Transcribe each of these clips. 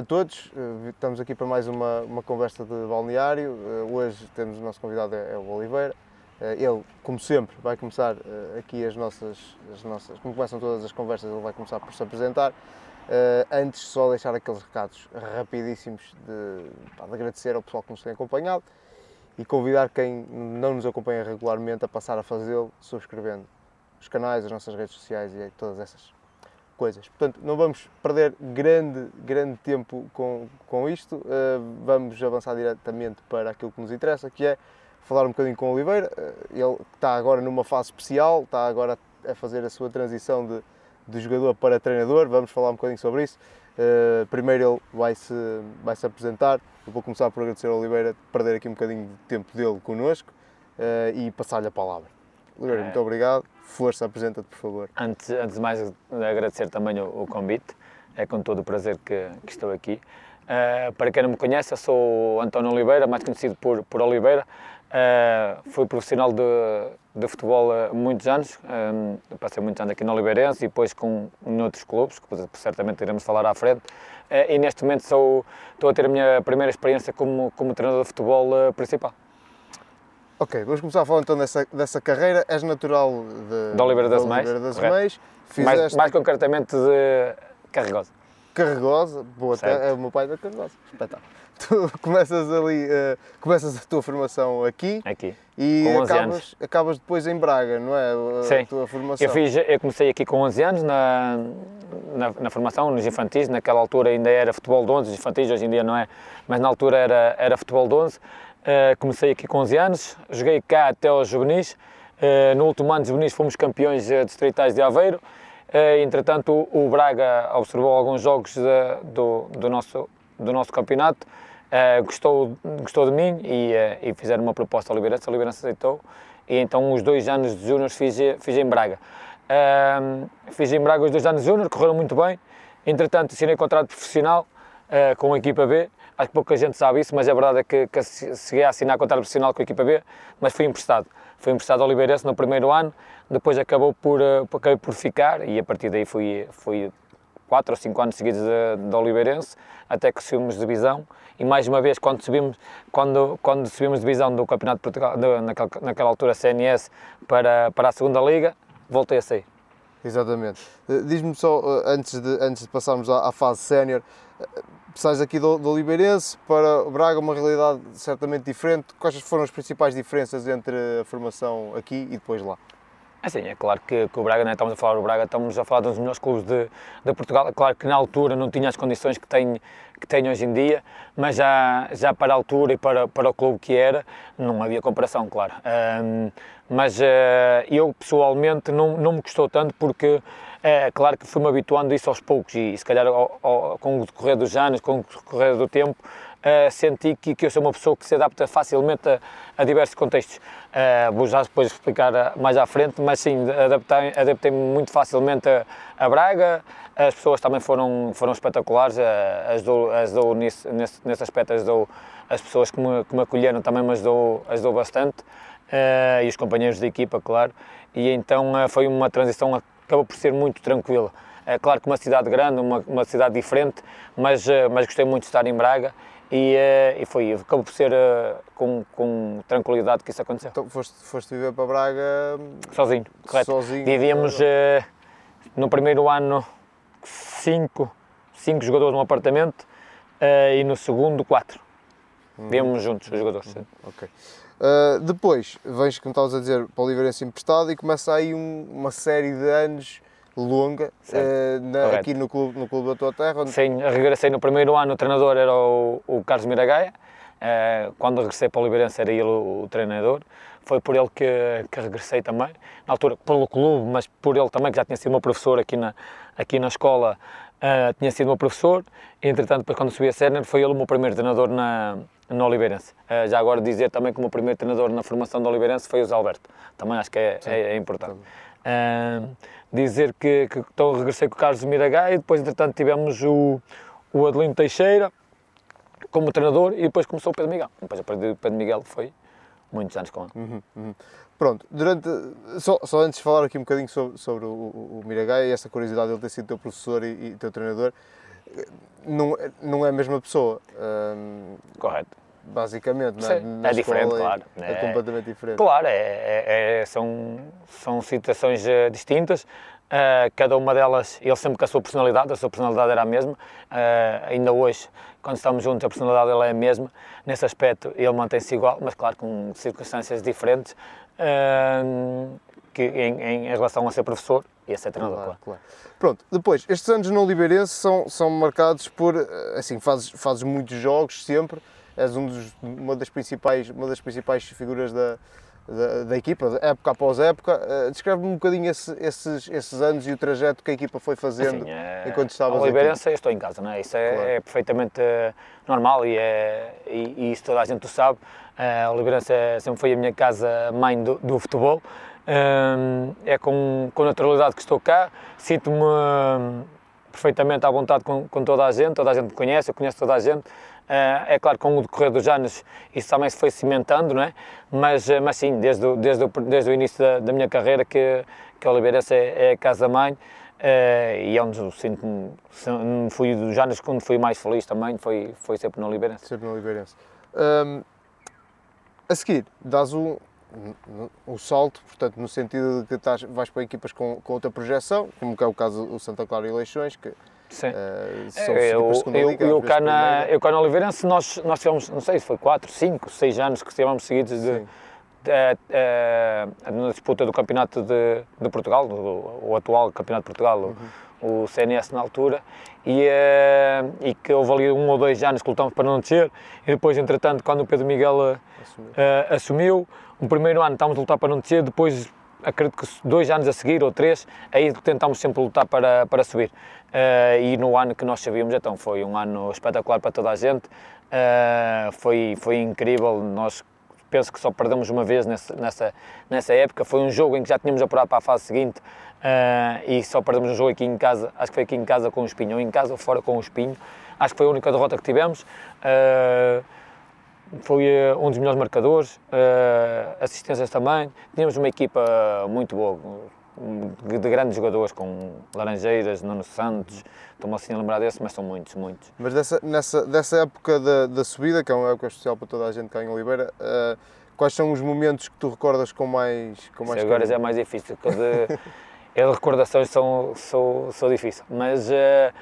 a todos. Eh, estamos aqui para mais uma, uma conversa de balneário. Eh, hoje temos o nosso convidado é, é o Oliveira. Eh, ele, como sempre, vai começar aqui as nossas, as nossas. Como começam todas as conversas, ele vai começar por se apresentar. Antes, só deixar aqueles recados rapidíssimos de, de agradecer ao pessoal que nos tem acompanhado e convidar quem não nos acompanha regularmente a passar a fazê-lo subscrevendo os canais, as nossas redes sociais e todas essas coisas. Portanto, não vamos perder grande, grande tempo com, com isto, uh, vamos avançar diretamente para aquilo que nos interessa, que é falar um bocadinho com o Oliveira. Uh, ele está agora numa fase especial, está agora a fazer a sua transição de, de jogador para treinador, vamos falar um bocadinho sobre isso. Uh, primeiro ele vai-se vai -se apresentar, eu vou começar por agradecer ao Oliveira perder aqui um bocadinho de tempo dele connosco e passar-lhe a palavra. Oliveira, muito obrigado. Força, apresenta-te, por favor. Antes, antes de mais, agradecer também o, o convite. É com todo o prazer que, que estou aqui. Uh, para quem não me conhece, eu sou António Oliveira, mais conhecido por, por Oliveira. Uh, fui profissional de, de futebol há muitos anos, um, passei muitos anos aqui no Oliveirense e depois com em outros clubes, que certamente iremos falar à frente. Uh, e neste momento sou, estou a ter a minha primeira experiência como, como treinador de futebol principal. Ok, vamos começar a falar então dessa, dessa carreira. És natural de, de Oliveira das Meias. Fizeste... Mais, mais concretamente de Carregosa. Carregosa, boa, certo. é o meu pai da Carregosa. Espetáculo. Tu começas ali, uh, começas a tua formação aqui. Aqui. E com 11 acabas, anos. acabas depois em Braga, não é? A Sim. tua formação. Eu, fiz, eu comecei aqui com 11 anos na, na, na, formação, nos infantis. Naquela altura ainda era futebol de 11, infantis hoje em dia não é, mas na altura era, era futebol de 11. Uh, comecei aqui com 11 anos, joguei cá até aos juvenis. Uh, no último ano dos juvenis fomos campeões uh, distritais de Aveiro. entretanto, o, o, Braga observou alguns jogos do, do, nosso, do nosso campeonato, gostou, gostou de mim e, e fizeram uma proposta ao Oliveirense, o Oliveirense aceitou. E então os dois anos de júnior fiz, fiz em Braga. fiz em Braga os dois anos de júnior, correram muito bem. Entretanto, assinei contrato profissional com a equipa B Acho que pouca gente sabe isso, mas a verdade é que, que cheguei a assinar contrato profissional com a equipa B, mas fui emprestado. Fui emprestado ao Oliveirense no primeiro ano, depois acabou por, uh, acabei por ficar e a partir daí fui, fui quatro ou cinco anos seguidos de Oliveirense, até que subimos de divisão e mais uma vez quando subimos, quando, quando subimos de divisão do Campeonato de Portugal, de, naquela, naquela altura CNS, para, para a segunda Liga, voltei a sair. Exatamente. Eh, diz-me só, eh, antes de, antes de passarmos à, à fase sénior, sais aqui do, do Oliveirense para o Braga, uma realidade certamente diferente. Quais foram as principais diferenças entre a formação aqui e depois lá? É sim, é claro que, que o Braga, não é? estamos a falar do Braga, estamos a falar dos melhores clubes de, de Portugal. É claro que na altura não tinha as condições que tem, que tem hoje em dia, mas já, já para a altura e para, para o clube que era, não havia comparação, claro. Um, mas uh, eu pessoalmente não, não me custou tanto porque é claro que fui-me habituando isso aos poucos e, se calhar, ao, ao, com o decorrer dos anos, com o decorrer do tempo, uh, senti que, que eu sou uma pessoa que se adapta facilmente a, a diversos contextos. Uh, vou já depois explicar mais à frente, mas sim, adaptei-me adaptei muito facilmente a, a, Braga. As pessoas também foram, foram espetaculares, uh, as dou, as dou nesse, nesse, nesse aspecto, as, dou, as pessoas que me, que me acolheram também me ajudou, ajudou bastante. E os companheiros da equipa, claro. E então foi uma transição acabou por ser muito tranquila. É claro que uma cidade grande, uma, uma cidade diferente, mas, eh, mas gostei muito de estar em Braga e, eh, e foi, acabou por ser eh, com, com tranquilidade que isso aconteceu. Então foste, foste viver para Braga sozinho, correto. Sozinho, Vivíamos no primeiro ano cinco, cinco jogadores num apartamento e no segundo quatro. Vivíamos juntos os jogadores. Uhum. Ok. Uh, depois, vens, como estavas a dizer, para o Oliveirense emprestado e começa aí um, uma série de anos longa uh, na, aqui no clube, no clube da tua terra. Onde... Sim, regressei no primeiro ano, o treinador era o, o Carlos Miragaia, uh, quando regressei para o Oliveirense era ele o, o, treinador, foi por ele que, que regressei também, na altura pelo clube, mas por ele também, que já tinha sido meu professor aqui na, aqui na escola, tinha sido meu professor, entretanto depois quando subi a sénior foi ele o meu primeiro treinador na, no Oliveirense. Uh, já agora dizer também que o meu primeiro treinador na formação do Oliveirense foi o Zé Alberto. Também acho que é, é, é importante. Uh, dizer que, que então, regressei com o Carlos Miragai e depois, entretanto, tivemos o, o Adelino Teixeira como treinador e depois começou o Pedro Miguel. Depois, a partir do Pedro Miguel, foi muitos anos com ele. Uhum, uhum. Pronto, durante, só, só antes de falar aqui um bocadinho sobre, sobre o, o, e essa curiosidade de ele ter sido teu professor e, e teu treinador, não, não é a mesma pessoa. Um, Correto. Basicamente, não é? Na é diferente, claro. É, é, completamente diferente. Claro, é, é, é são, são situações uh, distintas. Uh, cada uma delas, ele sempre com a sua personalidade, a sua personalidade era a mesma. Uh, ainda hoje, quando estamos juntos, a personalidade dele é a mesma. Nesse aspecto, ele mantém-se igual, mas claro, com circunstâncias diferentes que, em, em, relação a ser professor e a ser treinador. Claro, claro. Pronto, depois, estes anos no Oliveirense são, são marcados por, assim, fazes, fazes muitos jogos sempre, és um dos, uma, das principais, uma das principais figuras da, da, da equipa, época após época. Uh, Descreve-me um bocadinho esse, esses, esses anos e o trajeto que a equipa foi fazendo assim, é, enquanto estavas. Oliveirense, eu estou em casa, não é? Isso é, claro. é perfeitamente normal e, é, e, e, isso toda a gente o sabe. Uh, Oliveirense é, sempre foi a minha casa mãe do, do futebol é com, com naturalidade que estou cá, sinto-me hum, perfeitamente à vontade com, com, toda a gente, toda a gente me conhece, eu conheço toda a gente. Ah, é claro que com o decorrer dos anos isso também se foi cimentando, não é? Mas, ah, mas sim, desde o, desde o, desde o início da, da minha carreira que, que Oliveirense é, é a casa-mãe uh, e é onde sinto-me, fui dos anos quando fui mais feliz também, foi, foi sempre no Oliveirense. Sempre no Oliveirense. Um, a seguir, dás um, o salto, portanto, no sentido de que estás, vais para equipas com, com outra projeção, como é o caso do Santa Clara e Leixões, que Sim. Uh, são é, eu, eu, Liga, eu, cá na, eu cá na Oliveirense, nós, nós tivemos, não sei se foi 4, 5, 6 anos que estivemos seguidos de, de, de, na disputa do Campeonato de, de Portugal, do, o atual Campeonato de Portugal, uhum. O, CNS na altura, e, uh, e que houve ali um ou dois anos que lutamos para não descer, e depois, entretanto, quando o Pedro Miguel uh, assumiu, o primeiro ano estávamos a lutar para não descer, depois acredito que dois anos a seguir ou três, aí tentámos sempre lutar para, para subir. Uh, e no ano que nós sabíamos, então foi um ano espetacular para toda a gente, uh, foi, foi incrível, nós penso que só perdemos uma vez nessa, nessa época, foi um jogo em que já tínhamos apurado para a fase seguinte uh, e só perdemos um jogo aqui em casa, acho que foi aqui em casa com o Espinho, ou em casa ou fora com o Espinho, acho que foi a única derrota que tivemos foi uh, um dos melhores marcadores, uh, assistências também. Tínhamos uma equipa muito boa, de, de grandes jogadores, com Laranjeiras, Nuno Santos, estou-me assim a lembrar desse, mas são muitos, muitos. Mas dessa, nessa, dessa época da, da subida, que é uma época especial para toda a gente cá em Oliveira, uh, quais são os momentos que tu recordas com mais com mais Agora já é mais difícil, porque de, recordações são, são, são difíceis, mas... Uh,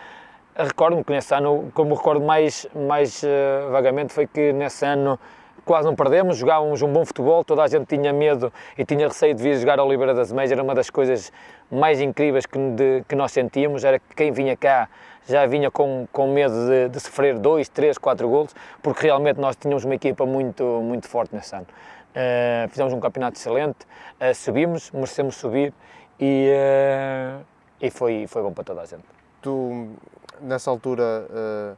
Recordo-me que nesse ano, como recordo mais, mais uh, vagamente, foi que nesse ano quase não perdemos, jogávamos um bom futebol, toda a gente tinha medo e tinha receio de vir jogar ao Oliveira das Meias, era uma das coisas mais incríveis que, de, que nós sentíamos, era que quem vinha cá já vinha com, com medo de, de sofrer dois, três, quatro golos, porque realmente nós tínhamos uma equipa muito, muito forte nesse ano. Uh, fizemos um campeonato excelente, uh, subimos, merecemos subir e, uh, e foi, foi bom para toda a gente. Tu nessa altura uh,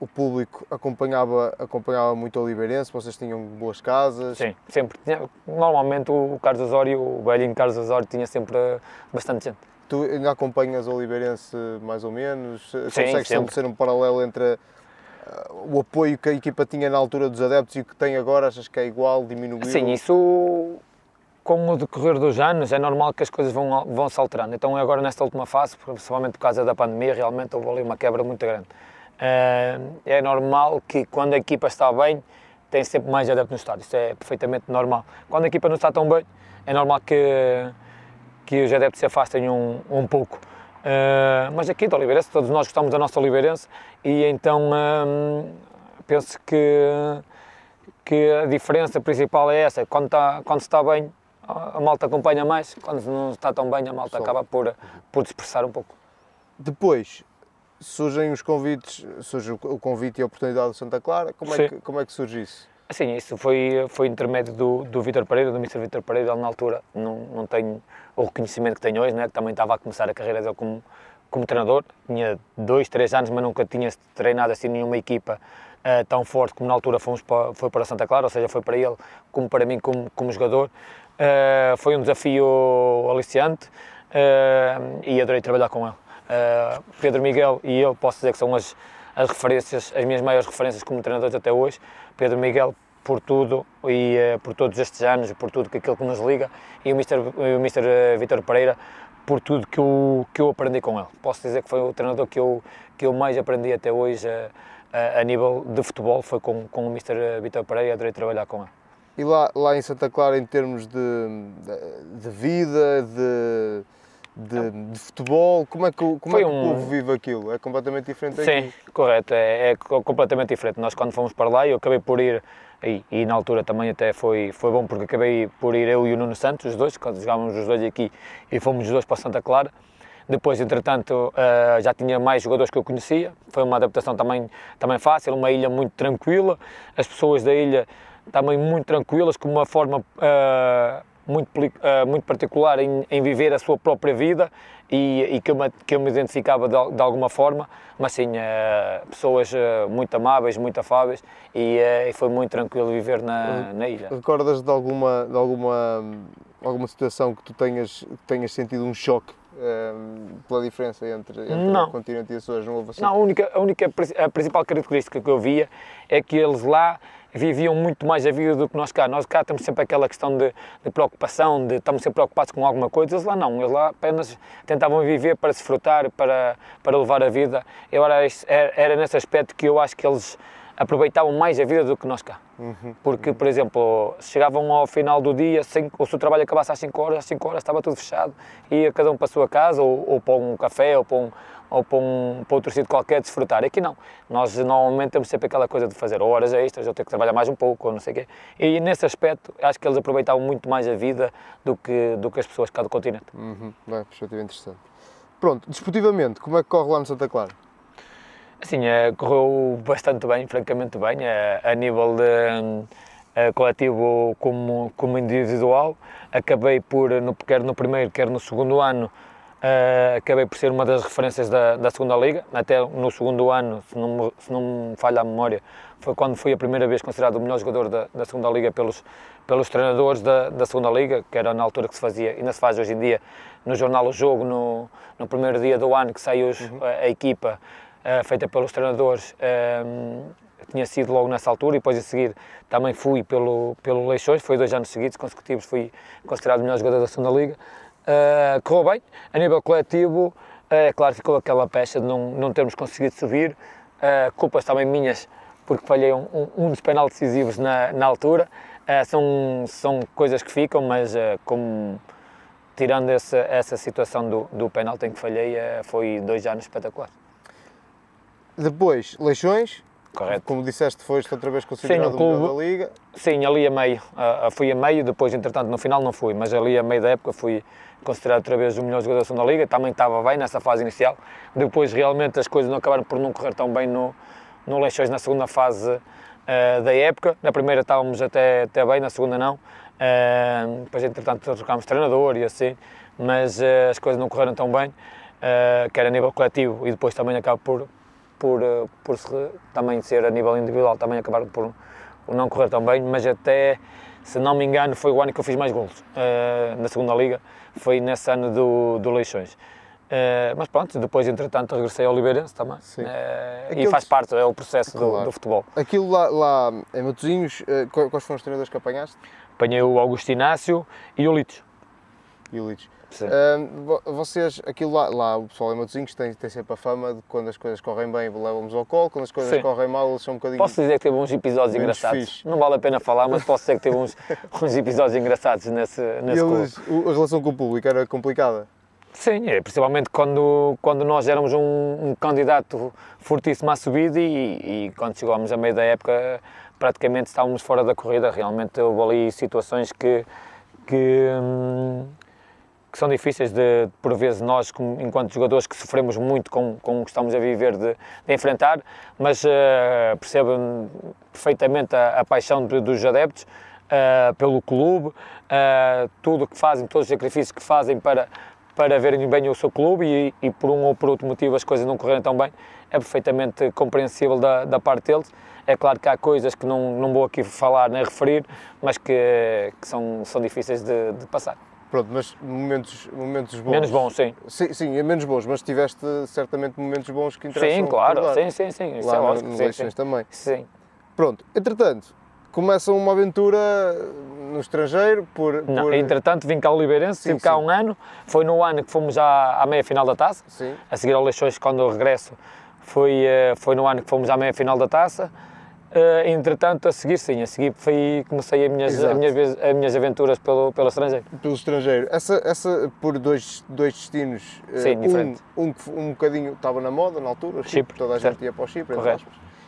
o público acompanhava, acompanhava muito o Oliveirense, vocês tinham boas casas? Sim, sempre. Normalmente o Carlos Osório, o velhinho Carlos Osório tinha sempre bastante gente. Tu ainda acompanhas o Oliveirense mais ou menos? Sim, Consegues sempre ser um paralelo entre o apoio que a equipa tinha na altura dos adeptos e o que tem agora? Achas que é igual, diminuiu? Sim, isso com o decorrer dos anos, é normal que as coisas vão, vão se alterando. Então, agora nesta última fase, principalmente por causa da pandemia, realmente houve ali uma quebra muito grande. Uh, é normal que quando a equipa está bem, tem sempre mais adeptos no estádio. Isso é perfeitamente normal. Quando a equipa não está tão bem, é normal que, que os adeptos se afastem um, um pouco. Uh, mas aqui do Oliveirense, todos nós gostamos da nossa Oliveirense e então uh, penso que, que a diferença principal é essa. Quando, está, quando se está bem, a malta acompanha mais, quando não está tão bem, a malta Só. acaba por, por dispersar um pouco. Depois surgem os convites, surge o convite e a oportunidade do Santa Clara, como, é que, como é que surge isso? Sim, isso foi, foi intermédio do, do Vítor Pereira, do Mr. Vítor Pereira, ele na altura não, não tem o reconhecimento que tem hoje, né, que também estava a começar a carreira dele como, como treinador, tinha dois, três anos, mas nunca tinha treinado assim nenhuma equipa uh, tão forte como na altura fomos para, foi para Santa Clara, ou seja, foi para ele como para mim como, como jogador. Uh, foi um desafio aliciante uh, e adorei trabalhar com ele. Uh, Pedro Miguel e eu posso dizer que são as, as referências, as minhas maiores referências como treinadores até hoje. Pedro Miguel por tudo e por todos estes anos, por tudo que aquilo que nos liga e o Mr. O Mr. Pereira por tudo que eu, que eu aprendi com ele. Posso dizer que foi o treinador que eu, que eu mais aprendi até hoje a, a, nível de futebol, foi com, com o Mr. Vitor Pereira e adorei trabalhar com ele. E lá, lá em Santa Clara, em termos de, de vida, de, de, de, futebol, como é que, como é que um... o povo vive aquilo? É completamente diferente Sim, aqui? correto, é, é, completamente diferente. Nós quando fomos para lá, eu acabei por ir, e, e, na altura também até foi, foi bom porque acabei por ir eu e o Nuno Santos, os dois, quando jogávamos os dois aqui e fomos os dois para Santa Clara. Depois, entretanto, uh, já tinha mais jogadores que eu conhecia, foi uma adaptação também, também fácil, uma ilha muito tranquila, as pessoas da ilha também muito tranquilas, com uma forma uh, muito, uh, muito particular em, em, viver a sua própria vida e, e que, eu me, que eu me identificava de, de alguma forma, mas sim, uh, pessoas muito amáveis, muito afáveis e, e, foi muito tranquilo viver na, na ilha. Recordas de alguma, de alguma, alguma situação que tu tenhas, tenhas sentido um choque pela diferença entre, entre o continente e as suas não houve assim? Não, a única, a única a principal característica que eu via é que eles lá viviam muito mais a vida do que nós cá. Nós cá temos sempre aquela questão de, de preocupação, de estamos sempre preocupados com alguma coisa, eles lá não, eles lá apenas tentavam viver para desfrutar, para, para levar a vida. Eu era, era nesse aspecto que eu acho que eles aproveitavam mais a vida do que nós cá. Uhum. Porque, por exemplo, chegavam ao final do dia, ou se o trabalho acabasse às 5 horas, às 5 horas estava tudo fechado, ia cada um para a sua casa, ou, ou para um café, ou para um, ou para, um, para outro sítio qualquer desfrutar. Aqui não. Nós normalmente temos sempre aquela coisa de fazer horas extras, ou ter que trabalhar mais um pouco, ou não sei o quê. E nesse aspecto, acho que eles aproveitavam muito mais a vida do que, do que as pessoas cá do continente. Uhum. Bem, perspectiva interessante. Pronto, desportivamente, como é que corre lá no Santa Clara? Assim, é, correu bastante bem, francamente bem, é, a nível de é, coletivo como, como individual. Acabei por, no, quer no primeiro, quer no segundo ano, Uh, acabei por ser uma das referências da, da segunda liga, até no segundo ano, se não, me, se não me falha a memória, foi quando fui a primeira vez considerado o melhor jogador da, da segunda liga pelos, pelos treinadores da, da segunda liga, que era na altura que se fazia, ainda se faz hoje em dia, no jornal O Jogo, no, no primeiro dia do ano que saiu uhum. a, a, equipa uh, feita pelos treinadores, uh, tinha sido logo nessa altura e depois a seguir também fui pelo, pelo Leixões, foi dois anos seguidos consecutivos, fui considerado o melhor jogador da segunda liga. Uh, correu bem, a nível coletivo, uh, é claro, ficou aquela pecha de não, não termos conseguido subir, uh, culpas também minhas, porque falhei um, um, um dos penaltis decisivos na, na altura, uh, são, são coisas que ficam, mas como tirando essa, essa situação do, do penalti em que falhei, foi dois anos espetaculares. Depois, Leixões, Correto. Como disseste, foste outra vez considerado sim, o melhor da Liga. Sim, ali a meio. Uh, fui a meio, depois, entretanto, no final não fui, mas ali a meio da época fui considerado outra vez o melhor jogador da Liga. Também estava bem nessa fase inicial. Depois, realmente, as coisas não acabaram por não correr tão bem no, no Leixões na segunda fase uh, da época. Na primeira estávamos até, até bem, na segunda não. Uh, depois, entretanto, trocámos treinador e assim, mas as coisas não correram tão bem, quer a nível coletivo e depois também acaba por por, por também ser a nível individual, também acabar por não correr tão bem, mas até, se não me engano, foi o ano que eu fiz mais golos uh, na segunda liga, foi nesse ano do, do Leixões. Uh, mas pronto, depois entretanto regressei ao Oliveirense também uh, e faz parte, é o processo claro. do, do, futebol. Aquilo lá, lá em Matosinhos, quais foram os treinadores que apanhaste? Apanhei o Augusto Inácio e o Litos. Litos. Uh, vocês, aquilo lá, lá, o pessoal em Matosinhos tem, tem sempre a fama de quando as coisas correm bem levam-nos ao colo, quando as coisas Sim. correm mal eles são um bocadinho. Posso dizer que teve uns episódios engraçados. Fixe. Não vale a pena falar, mas posso dizer que teve uns, uns episódios engraçados nesse, nesse eles, clube. A relação com o público era complicada? Sim, é, principalmente quando, quando nós éramos um, um candidato fortíssimo à subida e, e, quando chegámos a meio da época praticamente estávamos fora da corrida. Realmente houve ali situações que, que, hum, que são difíceis de, por vezes, nós, como, enquanto jogadores, que sofremos muito com, com o que estamos a viver, de, de enfrentar, mas uh, percebo perfeitamente a, a paixão de, dos adeptos uh, pelo clube, uh, tudo o que fazem, todos os sacrifícios que fazem para, para verem bem o seu clube e, e, por um ou por outro motivo as coisas não correrem tão bem, é perfeitamente compreensível da, da parte deles. É claro que há coisas que não, não vou aqui falar nem referir, mas que, que são, são difíceis de, de passar. Pronto, mas momentos, momentos bons. Menos bons, sim. Sim, sim, é menos bons, mas tiveste certamente momentos bons que interessam. Sim, claro, sim, sim, sim. Lá é lógico, no, no sim, sim. também. Sim. Pronto, entretanto, começam uma aventura no estrangeiro por... Não, por... entretanto vim cá ao Oliveirense, estive cá um ano, foi no ano que fomos à, à meia-final da Taça, Sim. a seguir ao Leixões, quando eu regresso, foi, eh, foi no ano que fomos à meia-final da Taça. Eh, entretanto, a seguir, sim, a seguir foi, comecei as minhas, minhas, vez- as minhas aventuras pelo, pelo estrangeiro. pelo estrangeiro. Essa, essa por dois, dois destinos, eh, Sim, um, diferente. um que um bocadinho estava na moda na altura, Chipre, Chipre, toda a certo. gente ia para o Chipre, Correto.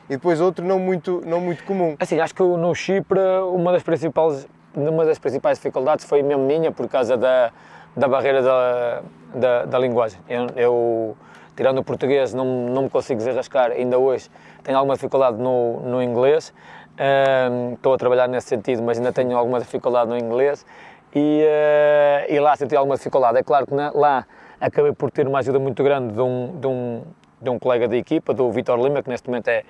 e depois outro não muito, não muito comum. Assim, acho que no Chipre uma das principais, uma das principais dificuldades foi mesmo minha por causa da, da barreira da, da, da linguagem. Eu, eu, tirando o português, não, não me consigo desenrascar ainda hoje. Tenho alguma dificuldade no, no inglês. Ahm, estou a trabalhar nesse sentido, mas ainda tenho alguma dificuldade no inglês. E, eh, e lá senti alguma dificuldade. É claro que na- lá acabei por ter uma ajuda muito grande de um, de um, de um colega da equipa, do Vitor Lima, que neste momento é,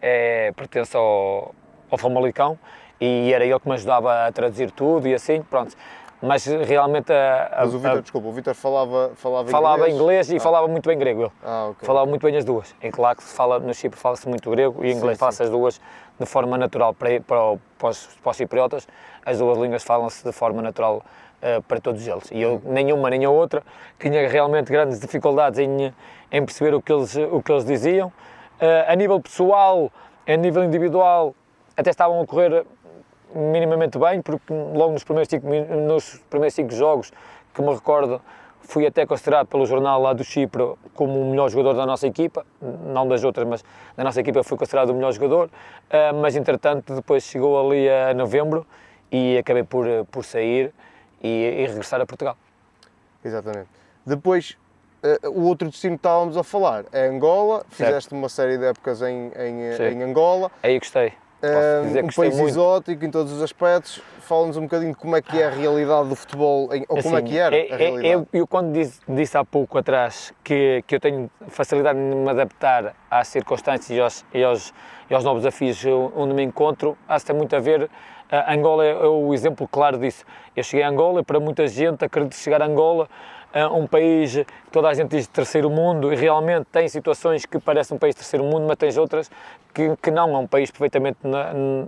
é, pertence ao, ao Famalicão, e era ele que me ajudava a traduzir tudo e assim, pronto. Mas realmente a, a- Mas o Vitor, desculpa, o Vitor falava, falava, falava inglês e Ah. falava muito bem grego. Ele. Ah, ok. Falava muito bem as duas. Em claro que se fala, no Chipre fala-se muito grego e inglês fala-se as duas de forma natural para, para, para, os, para os cipriotas. As duas línguas falam-se de forma natural eh, para todos eles. E eu, nenhuma nem a outra, tinha realmente grandes dificuldades em, em perceber o que eles, o que eles diziam. Eh, a nível pessoal, a nível individual, até estavam a correr minimamente bem, porque logo nos primeiros cinco, nos primeiros cinco jogos que me recordo, fui até considerado pelo jornal lá do Chipre como o melhor jogador da nossa equipa, não das outras, mas da nossa equipa fui considerado o melhor jogador, ah, mas entretanto depois chegou ali a novembro e acabei por, por sair e, e regressar a Portugal. Exatamente. Depois, eh, o outro destino que estávamos a falar é Angola. Fizeste uma série de épocas em, em, eh, em Angola. Aí gostei. Eh, que um país exótico em todos os aspectos. Fala-nos um bocadinho de como é que é a realidade do futebol, em- ou como é Assim, que era é- a é- realidade. eu, eu quando disse, disse há pouco atrás que, que eu tenho facilidade em me adaptar às circunstâncias e aos, e aos, e aos novos desafios onde me encontro, acho que tem muito a ver. A Angola é, é o exemplo claro disso. Eu cheguei a Angola e para muita gente acredito chegar a Angola a um país que toda a gente diz terceiro mundo e realmente tem situações que parecem um país terceiro mundo, mas tens outras que, que não, é um país perfeitamente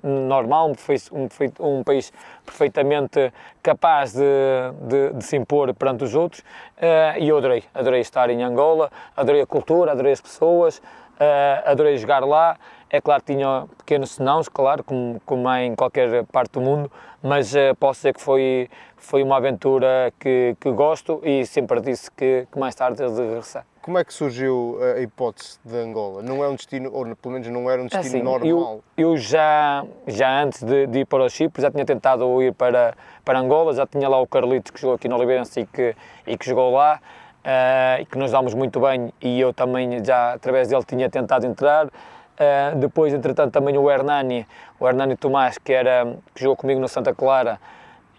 normal, um, um, um país perfeitamente capaz de, de- de se impor perante os outros eh, e eu adorei, adorei estar em Angola, adorei a cultura, adorei as pessoas, eh, adorei jogar lá. É claro que tinha pequenos senãos, claro, como, como é em qualquer parte do mundo, mas eh, posso dizer que foi, foi uma aventura que, que gosto e sempre disse que, que mais tarde de regressar. Como é que surgiu a hipótese de Angola? Não é um destino, ou pelo menos não era um destino Assim, normal. Eu, eu já, já antes de, de ir para o Chipre, já tinha tentado ir para, para Angola, já tinha lá o Carlitos que jogou aqui no Oliveirense e que, e que jogou lá, eh, e que nos dámos muito bem, e eu também já através dele tinha tentado entrar. Eh, depois, entretanto, também o Hernani, o Hernani Tomás, que, era, que jogou comigo no Santa Clara,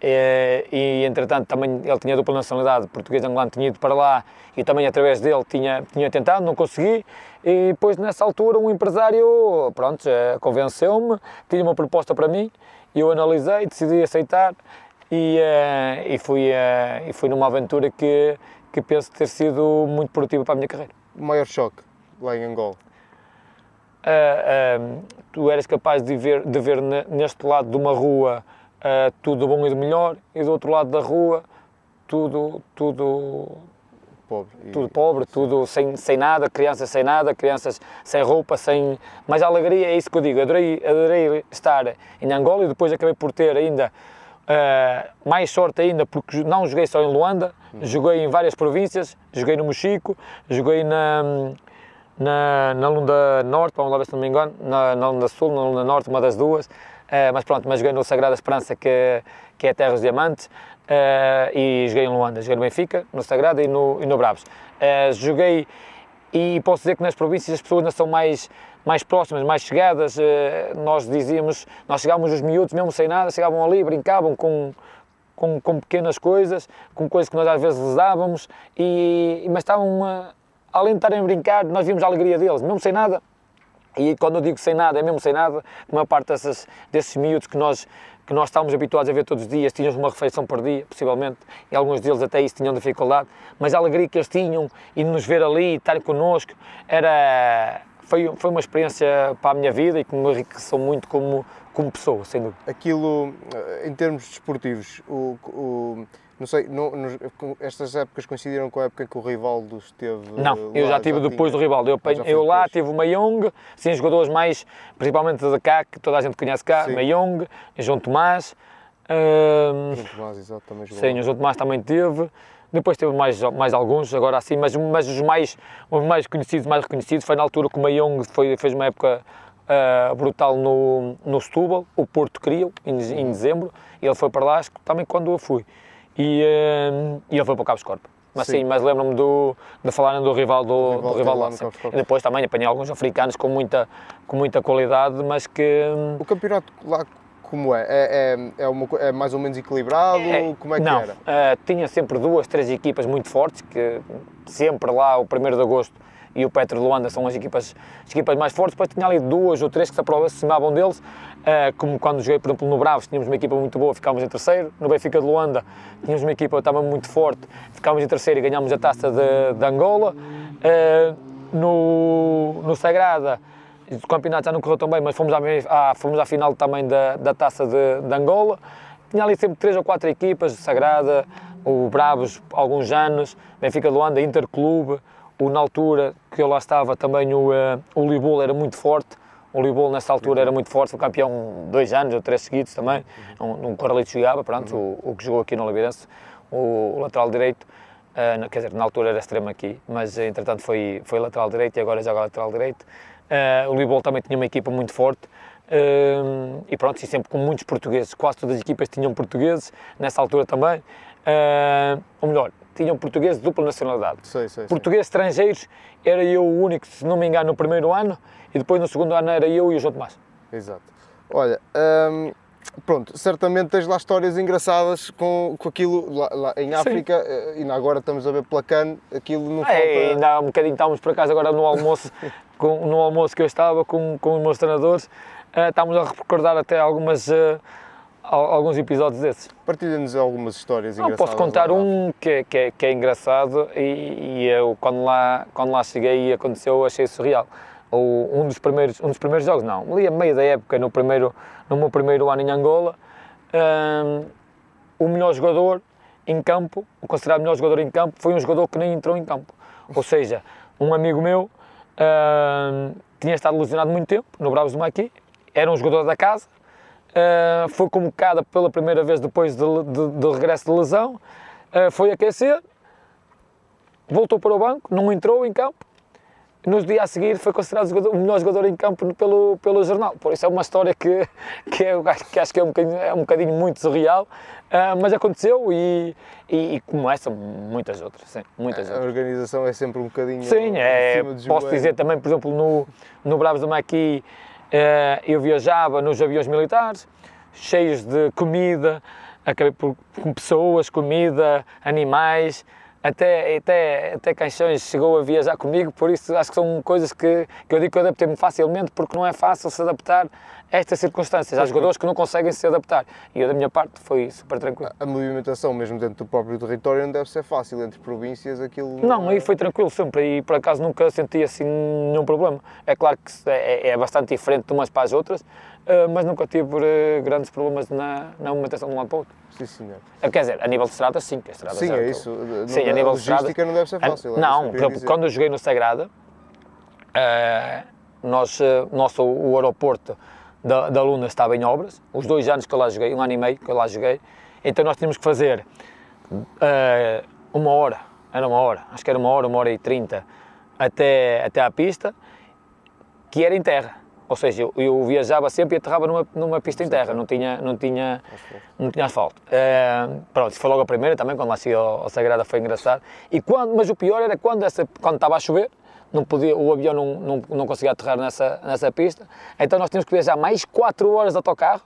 eh, e entretanto também ele tinha dupla nacionalidade, português e angolano, tinha ido para lá e também através dele tinha, tinha tentado, não consegui. E depois nessa altura um empresário, pronto, eh, convenceu-me, tinha uma proposta para mim, eu analisei, decidi aceitar e, eh, e, fui, eh, e fui numa aventura que, que penso ter sido muito produtiva para a minha carreira. O maior choque lá em Angola. Ah, ah, tu eras capaz de ver, de ver ne- neste lado de uma rua ah, tudo bom e do melhor e do outro lado da rua tudo, tudo, Pobre. E- tudo pobre, tudo sem, sem nada, crianças sem nada, crianças sem roupa, sem... Mas a alegria é isso que eu digo, adorei, adorei estar em Angola e depois acabei por ter ainda ah, mais sorte ainda porque não joguei só em Luanda, joguei em várias províncias, joguei no Mochico, joguei na, na, na Lunda Norte, vamos lá ver se não me engano, na, na Lunda Sul, na Lunda Norte, uma das duas, Ah, mas pronto, mas joguei no Sagrada Esperança que, que é Terra dos Diamantes ah, e joguei em Luanda, joguei no Benfica, no Sagrada e no, e no Bravos. Ah, joguei e posso dizer que nas províncias as pessoas ainda são mais, mais próximas, mais chegadas. eh, Nós dizíamos, nós chegávamos os miúdos mesmo sem nada, chegavam ali, brincavam com, com, com pequenas coisas, com coisas que nós às vezes les dávamos, e, mas estavam, além de estarem a brincar, nós víamos a alegria deles, mesmo sem nada. E quando eu digo sem nada, é mesmo sem nada, a maior parte dessas, desses miúdos que nós, que nós estávamos habituados a ver todos os dias, tínhamos uma refeição por dia, possivelmente, e alguns deles até isso tinham dificuldade, mas a alegria que eles tinham e nos ver ali, estarem connosco, era foi, foi uma experiência para a minha vida e que me enriqueceu muito como, como pessoa, sem dúvida. Aquilo, em termos desportivos, o, o não sei, não, estas épocas coincidiram com a época em que o Rivaldo esteve Não, eu já tive depois tinha, do Rivaldo. Eu, eu lá tive o Mayong, sim, jogadores mais, principalmente de cá, que toda a gente conhece cá, Mayong, João Tomás. Uh, João Tomás, exato, também jogou. Sim, o João Tomás também teve. Depois teve mais, mais alguns, agora assim, mas, mas os, mais, os mais conhecidos, mais reconhecidos, foi na altura que o Mayong foi, fez uma época uh, brutal no, no Setúbal, o Porto queria em, em uhum. dezembro, e ele foi para lá, também quando eu fui e, uh, e ele foi para o Cabo Corpo. Mas sim, sim mas lembro-me de falarem do rival do, rival, do rival lá. E depois também apanhei alguns africanos com muita, com muita qualidade, mas que... O campeonato lá como é? É, é, é, uma, é mais ou menos equilibrado? É, como é que não, era? Uh, tinha sempre duas, três equipas muito fortes, que sempre lá, o 1 de Agosto e o Petro de Luanda são as equipas, as equipas mais fortes, depois tinha ali duas ou três que se aproximavam deles, Uh, como quando joguei, por exemplo, no Bravos, tínhamos uma equipa muito boa, ficámos em terceiro. No Benfica de Luanda, tínhamos uma equipa estava muito forte, ficámos em terceiro e ganhámos a taça de, de Angola. Uh, no, no Sagrada, o campeonato já não correu tão bem, mas fomos à, à fomos à final também da, da taça de, de, Angola. Tinha ali sempre três ou quatro equipas, Sagrada, o Bravos, alguns anos, Benfica de Luanda, Interclube, o, na altura que eu lá estava também o, uh, o Libul era muito forte. O Libol nessa altura era muito forte, foi campeão dois anos ou três seguidos também, um, um Corralito jogava, pronto, o, o, que jogou aqui no Oliveirense, o, o, lateral direito, uh, quer dizer, na altura era extremo aqui, mas entretanto foi, foi lateral direito e agora joga lateral direito. Uh, o Libol também tinha uma equipa muito forte, uh, e pronto, e sempre com muitos portugueses, quase todas as equipas tinham portugueses, nessa altura também, ou melhor, tinham portugueses de dupla nacionalidade. Sei, sei, portugueses estrangeiros, era eu o único, se não me engano, no primeiro ano, e depois no segundo ano era eu e o João Tomás. Exato. Olha, hum, pronto, certamente tens lá histórias engraçadas com, com aquilo lá, lá em África Sim. e agora estamos a ver Placano, aquilo não é, falta... ainda há um bocadinho estávamos por acaso agora no almoço, com, no almoço que eu estava com, com os meus treinadores, uh, estávamos a recordar até algumas... Uh, alguns episódios desses. Partilha-nos algumas histórias Não, engraçadas. Posso contar um que, é, que, é, que é engraçado e, e, eu, quando lá, quando lá cheguei e aconteceu, achei surreal ou um dos primeiros, um dos primeiros jogos, não, ali a meio da época, no, primeiro, no meu primeiro ano em Angola, um, o melhor jogador em campo, o considerado melhor jogador em campo, foi um jogador que nem entrou em campo. Ou seja, um amigo meu um, tinha estado lesionado muito tempo, no Bravos do Maqui, era um jogador da casa, uh, foi convocado pela primeira vez depois do de, de, de, regresso de lesão, uh, foi aquecer, voltou para o banco, não entrou em campo, nos dias a seguir foi considerado o melhor jogador em campo pelo, pelo jornal. Por isso é uma história que, que, é, que acho que é um bocadinho, é um bocadinho muito surreal, uh, mas aconteceu e, e, e, como essa, muitas outras, sim, muitas a outras. organização é sempre um bocadinho Sim, é, posso dizer também, por exemplo, no, no Bravos do Maqui, eu viajava nos aviões militares, cheios de comida, acabei por, com pessoas, comida, animais, até, até, até Caixões chegou a viajar comigo, por isso acho que são coisas que, que eu digo que eu adaptei-me facilmente, porque não é fácil se adaptar estas circunstâncias. Há jogadores que não conseguem se adaptar e eu, da minha parte, foi super tranquilo. A movimentação, mesmo dentro do próprio território, não deve ser fácil, entre províncias aquilo... Não, não aí foi tranquilo sempre e por acaso nunca senti assim nenhum problema. É claro que é, é bastante diferente de umas para as outras, eh, mas nunca tive uh, grandes problemas na, na movimentação de um lado para o outro. Sim, senhor. Eh, quer dizer, a nível de estrada, sim, que a estrada Sim, é isso. Sim, a, a nível de estrada. não deve ser fácil. É não, por exemplo, quando eu joguei no Sagrada, uh, nós, nosso, o aeroporto da, da Luna estava em obras, os dois anos que eu lá joguei, um ano e meio que eu lá joguei, então nós tínhamos que fazer uma hora, era uma hora, acho que era uma hora, uma hora e trinta, até, até à pista, que era em terra ou seja, eu, eu viajava sempre e aterrava numa, numa pista em terra, não tinha, não tinha, não tinha asfalto. Uh, pronto, foi logo a primeira também, quando lá cheguei ao, ao Sagrada foi engraçado. E quando, mas o pior era quando, essa, quando estava a chover, não podia, o avião não, não, não conseguia aterrar nessa, nessa pista, então nós tínhamos que viajar mais 4 horas de autocarro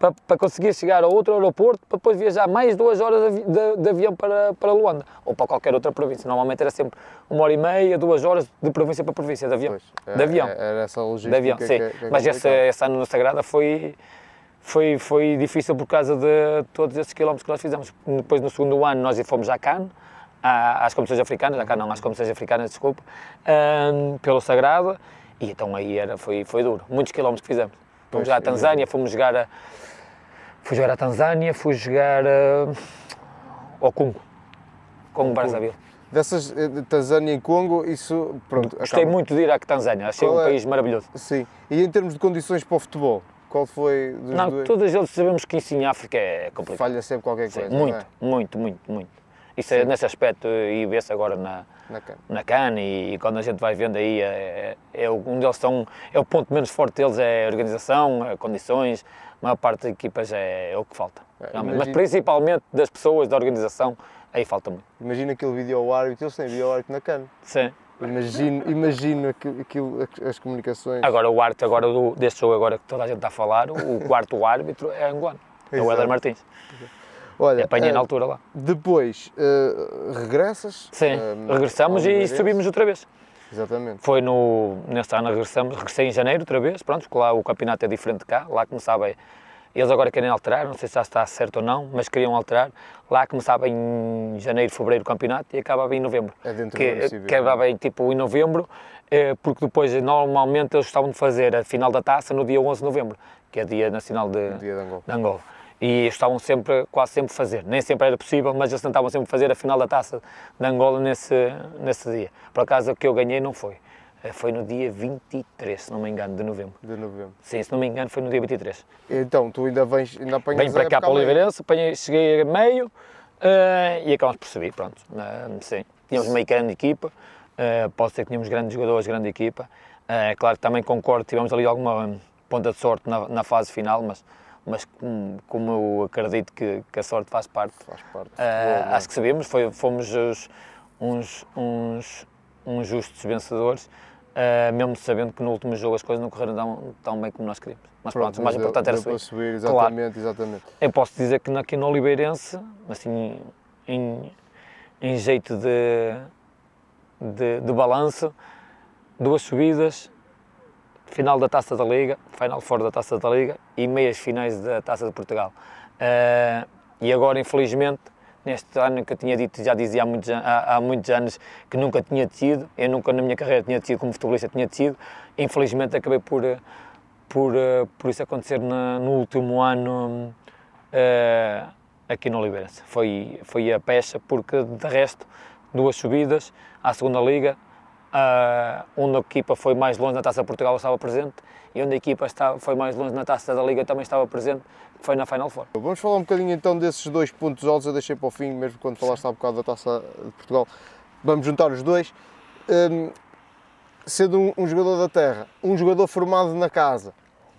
para, para conseguir chegar a outro aeroporto, para depois viajar mais duas horas de, de, de, avião para, para Luanda, ou para qualquer outra província. Normalmente era sempre uma hora e meia, duas horas de província para província, de avião. Pois, de avião. É, era essa logística. De avião, sim. Que, que é Mas esse, esse ano na Sagrada foi, foi, foi difícil por causa de todos esses quilómetros que nós fizemos. Depois, no segundo ano, nós fomos a Cannes, às competições africanas, Cannes não, às competições africanas, desculpa, um, pelo Sagrada, E então aí era, foi, foi duro. Muitos quilómetros que fizemos. Fomos jogar à Tanzânia, fomos jogar a. Fui jogar à Tanzânia, fui jogar a, ao Congo. Congo Brazzaville. Dessas eh, de Tanzânia e Congo, isso, pronto, Gostei acaba- muito de ir à Tanzânia, achei Qual um é? país maravilhoso. Sim. E em termos de condições para o futebol, qual foi dos Não, dois? todas eles sabemos que isso em África é complicado. Falha sempre qualquer Sim, coisa, muito, é? muito, muito, muito. Isso é, nesse aspecto, e vê-se agora na, Na cana. na CAN e, quando a gente vai vendo aí, é, é, é o- um deles são, é o ponto menos forte deles é a organização, é condições, a maior parte das equipas é, é o que falta. É, realmente. Mas principalmente das pessoas, da organização, aí falta muito. Imagina aquele vídeo ao árbitro, eles têm vídeo ao árbitro na cana. Sim. Imagino, imagino aquilo, aquilo- as comunicações. Agora o árbitro agora do, deste jogo agora que toda a gente está a falar, o quarto árbitro é angolano, é o Exato. Éder Martins. Olha, Apanhei eh, na altura lá. Depois, eh, regressas? Sim, eh, regressamos e Oliveirense? subimos outra vez. Exatamente. Foi no, neste ano regressamos, regressei em janeiro outra vez, pronto, porque lá o campeonato é diferente de cá, lá começava, eles agora querem alterar, não sei se já está certo ou não, mas queriam alterar, lá começava em janeiro, fevereiro o campeonato e acabava em novembro. É dentro do que, município, que acabava em, tipo, em novembro, eh, porque depois normalmente eles estavam de fazer a final da taça no dia 11 de novembro, que é dia nacional de, Dia de Angola. de Angola. E estavam sempre, quase sempre a fazer. Nem sempre era possível, mas eles tentavam sempre fazer a final da taça de Angola nesse, nesse dia. Por acaso, o que eu ganhei não foi. Eh, Foi no dia 23, se não me engano, de novembro. De novembro. Sim, se não me engano, foi no dia 23. Então, tu ainda vens, ainda apanhas Venho para cá para o. Oliveirense, apanhei- cheguei a meio eh, e acabamos por subir, pronto. Eh, sim, tínhamos meio grande equipa, eh, pode ser que tínhamos grandes jogadores, grande equipa. Eh, claro que também concordo, tivemos ali alguma hum, ponta de sorte na, na fase final, mas, mas como, como eu acredito que, que a sorte faz parte, Faz parte. não é? acho que sabemos, foi, fomos os- uns, uns, uns justos vencedores, eh, mesmo sabendo que no último jogo as coisas não correram tão, tão bem como nós queríamos. Mas pronto, o mais deu- importante era subir. subir. Claro. Exatamente, exatamente. Eu posso dizer que aqui no Oliveirense, assim, em, em jeito de, de, de balanço, duas subidas, final da Taça da Liga, final fora da Taça da Liga e meias finais da Taça de Portugal. Eh, e agora, infelizmente, neste ano que eu tinha dito, já dizia há muitos, há, há muitos anos que nunca tinha tido, eu nunca na minha carreira tinha tido como futebolista, tinha tido, infelizmente acabei por, eh, por, eh, por isso acontecer no último ano eh, aqui no Oliveirense. Foi, foi a pecha, porque de resto, duas subidas à segunda Liga, ah, onde a equipa foi mais longe na Taça Portugal estava presente e onde a equipa está, foi mais longe na Taça da Liga também estava presente, que foi na Final Four. Vamos falar um bocadinho então desses dois pontos altos, eu deixei para o fim, mesmo quando falaste há bocado da Taça de Portugal. Vamos juntar os dois. Hum, sendo um, um jogador da terra, um jogador formado na casa,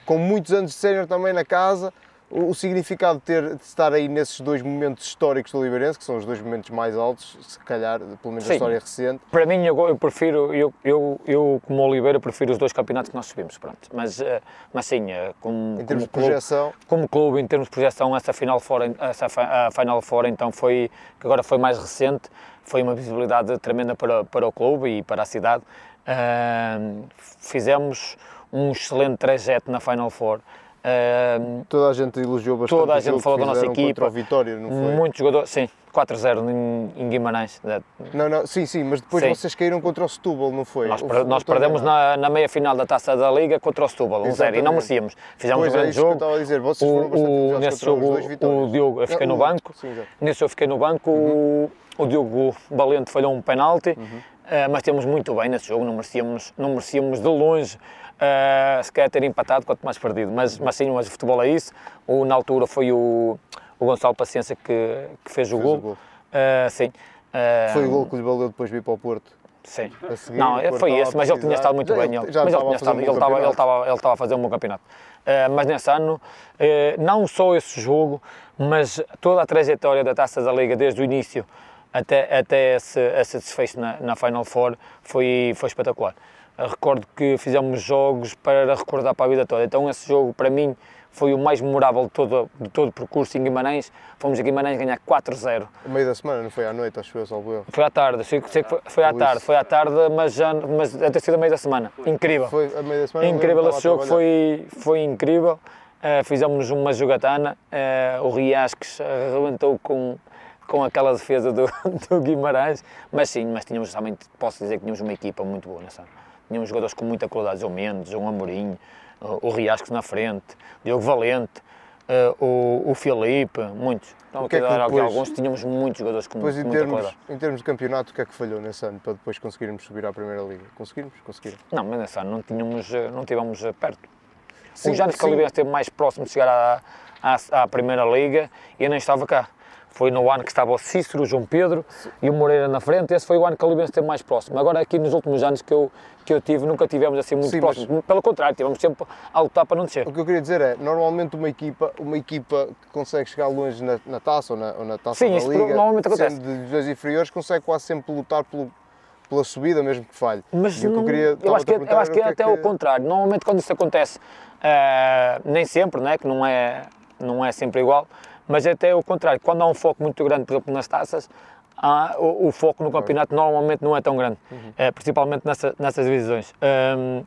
com muitos anos de sénior também na casa, o, significado de, ter, de estar aí nesses dois momentos históricos do Oliveirense, que são os dois momentos mais altos, se calhar, pelo menos Sim. na história recente, Para mim, eu, eu prefiro, eu, eu, eu como Oliveira, prefiro os dois campeonatos que nós subimos, pronto. Mas, eh, mas sim, eh, como, em termos de como clube, projeção, como clube, em termos de projeção, essa final fora, essa a final fora, então foi, que agora foi mais recente, foi uma visibilidade tremenda para, para o clube e para a cidade. Ahm, fizemos um excelente trajeto na Final Four. Ahm, toda a gente elogiou bastante Toda a gente falou da nossa equipa. Vitória, não foi? muitos jogadores, sim, 4-0 em, em Guimarães. Não, não, sim, sim, mas depois Sim. vocês caíram contra o Setúbal, não foi? Nós, O- nós perdemos na, na meia final da taça da Liga contra o Setúbal, 1-0, e não merecíamos. Fizemos Pois um é, grande eu jogo. estava a dizer, vocês foram O, bastante o, nesse jogo, o Diogo, eu fiquei Não, no banco. sim. Nesse eu fiquei no banco, Uhum. o, o Diogo Valente falhou um penalti, eh, mas temos muito bem nesse jogo, não merecíamos, não merecíamos de longe eh, sequer ter empatado, quanto mais perdido. Mas, mas sim, mas o futebol é isso. O, na altura foi o, o Gonçalo Paciência que, que fez o Fez gol. o gol. Eh, sim. Eh, Foi o gol que lhe valeu depois vir para o Porto. Sim. Seguir, Não, o foi esse, mas ele tinha estado muito Já- bem. Ele, já mas ele estava tinha estado, ele estava, ele, campeonato. estava, ele estava a fazer um bom campeonato. Eh, mas nesse ano, eh, não só esse jogo, mas toda a trajetória da Taça da Liga, desde o início até, até esse, esse desfecho na, na Final Four, foi, foi espetacular. Eu recordo que fizemos jogos para recordar para a vida toda. Então, esse jogo, para mim, foi o mais memorável de todo, de todo o percurso em Guimarães. Fomos a Guimarães ganhar 4-0. A meio da semana, não foi à noite, acho eu, salvo erro. Foi à tarde, sei, que- sei que foi, foi à tarde, foi à tarde, mas, já, mas deve ter sido a meio da semana. Incrível. Foi a meio da semana. eu incrível esse jogo, foi, foi incrível. Uh, fizemos uma jogatana, uh, o Riasques arrebentou com, com aquela defesa do, do Guimarães, mas sim, mas tínhamos realmente, posso dizer que tínhamos uma equipa muito boa nessa ano. Tínhamos jogadores com muita qualidade, João Mendes, João Amorim, o Riascos na frente, Diogo Valente, uh, o, o Filipe, muitos. Então, aqui é dar depois, alguns, tínhamos muitos jogadores com depois, muita em termos, qualidade. Em termos de campeonato, o que é que falhou nesse ano para depois conseguirmos subir à Primeira Liga? Conseguimos? Conseguimos. Não, mas nesse ano não, tínhamos, eh, não tivemos eh, perto. Sim, que a Oliveira esteve mais próximo de chegar à, à, à Primeira Liga e eu nem estava cá. Foi no ano que estava o Cícero, o João Pedro e o Moreira na frente. Esse foi o ano que a Olivense esteve mais próximo. Agora, aqui nos últimos anos que eu, que eu tive, nunca tivemos assim muito Sim, próximos. Mas... Pelo contrário, tivemos sempre a lutar para não descer. O que eu queria dizer é, normalmente uma equipa, uma equipa que consegue chegar longe na, na taça ou na, ou na taça Sim, da isso Liga, normalmente acontece. sendo de dois inferiores, consegue quase sempre lutar pelo, pela subida, mesmo que falhe. Mas não, eu, queria, eu, acho que, é- eu acho que é, até que... o contrário. Normalmente quando isso acontece, uh, nem sempre, né, que não é, não é sempre igual, mas é até o contrário, quando há um foco muito grande, por exemplo, nas taças, há, o, o, foco no campeonato normalmente não é tão grande, uhum. é, principalmente nessa, nessas divisões. Um,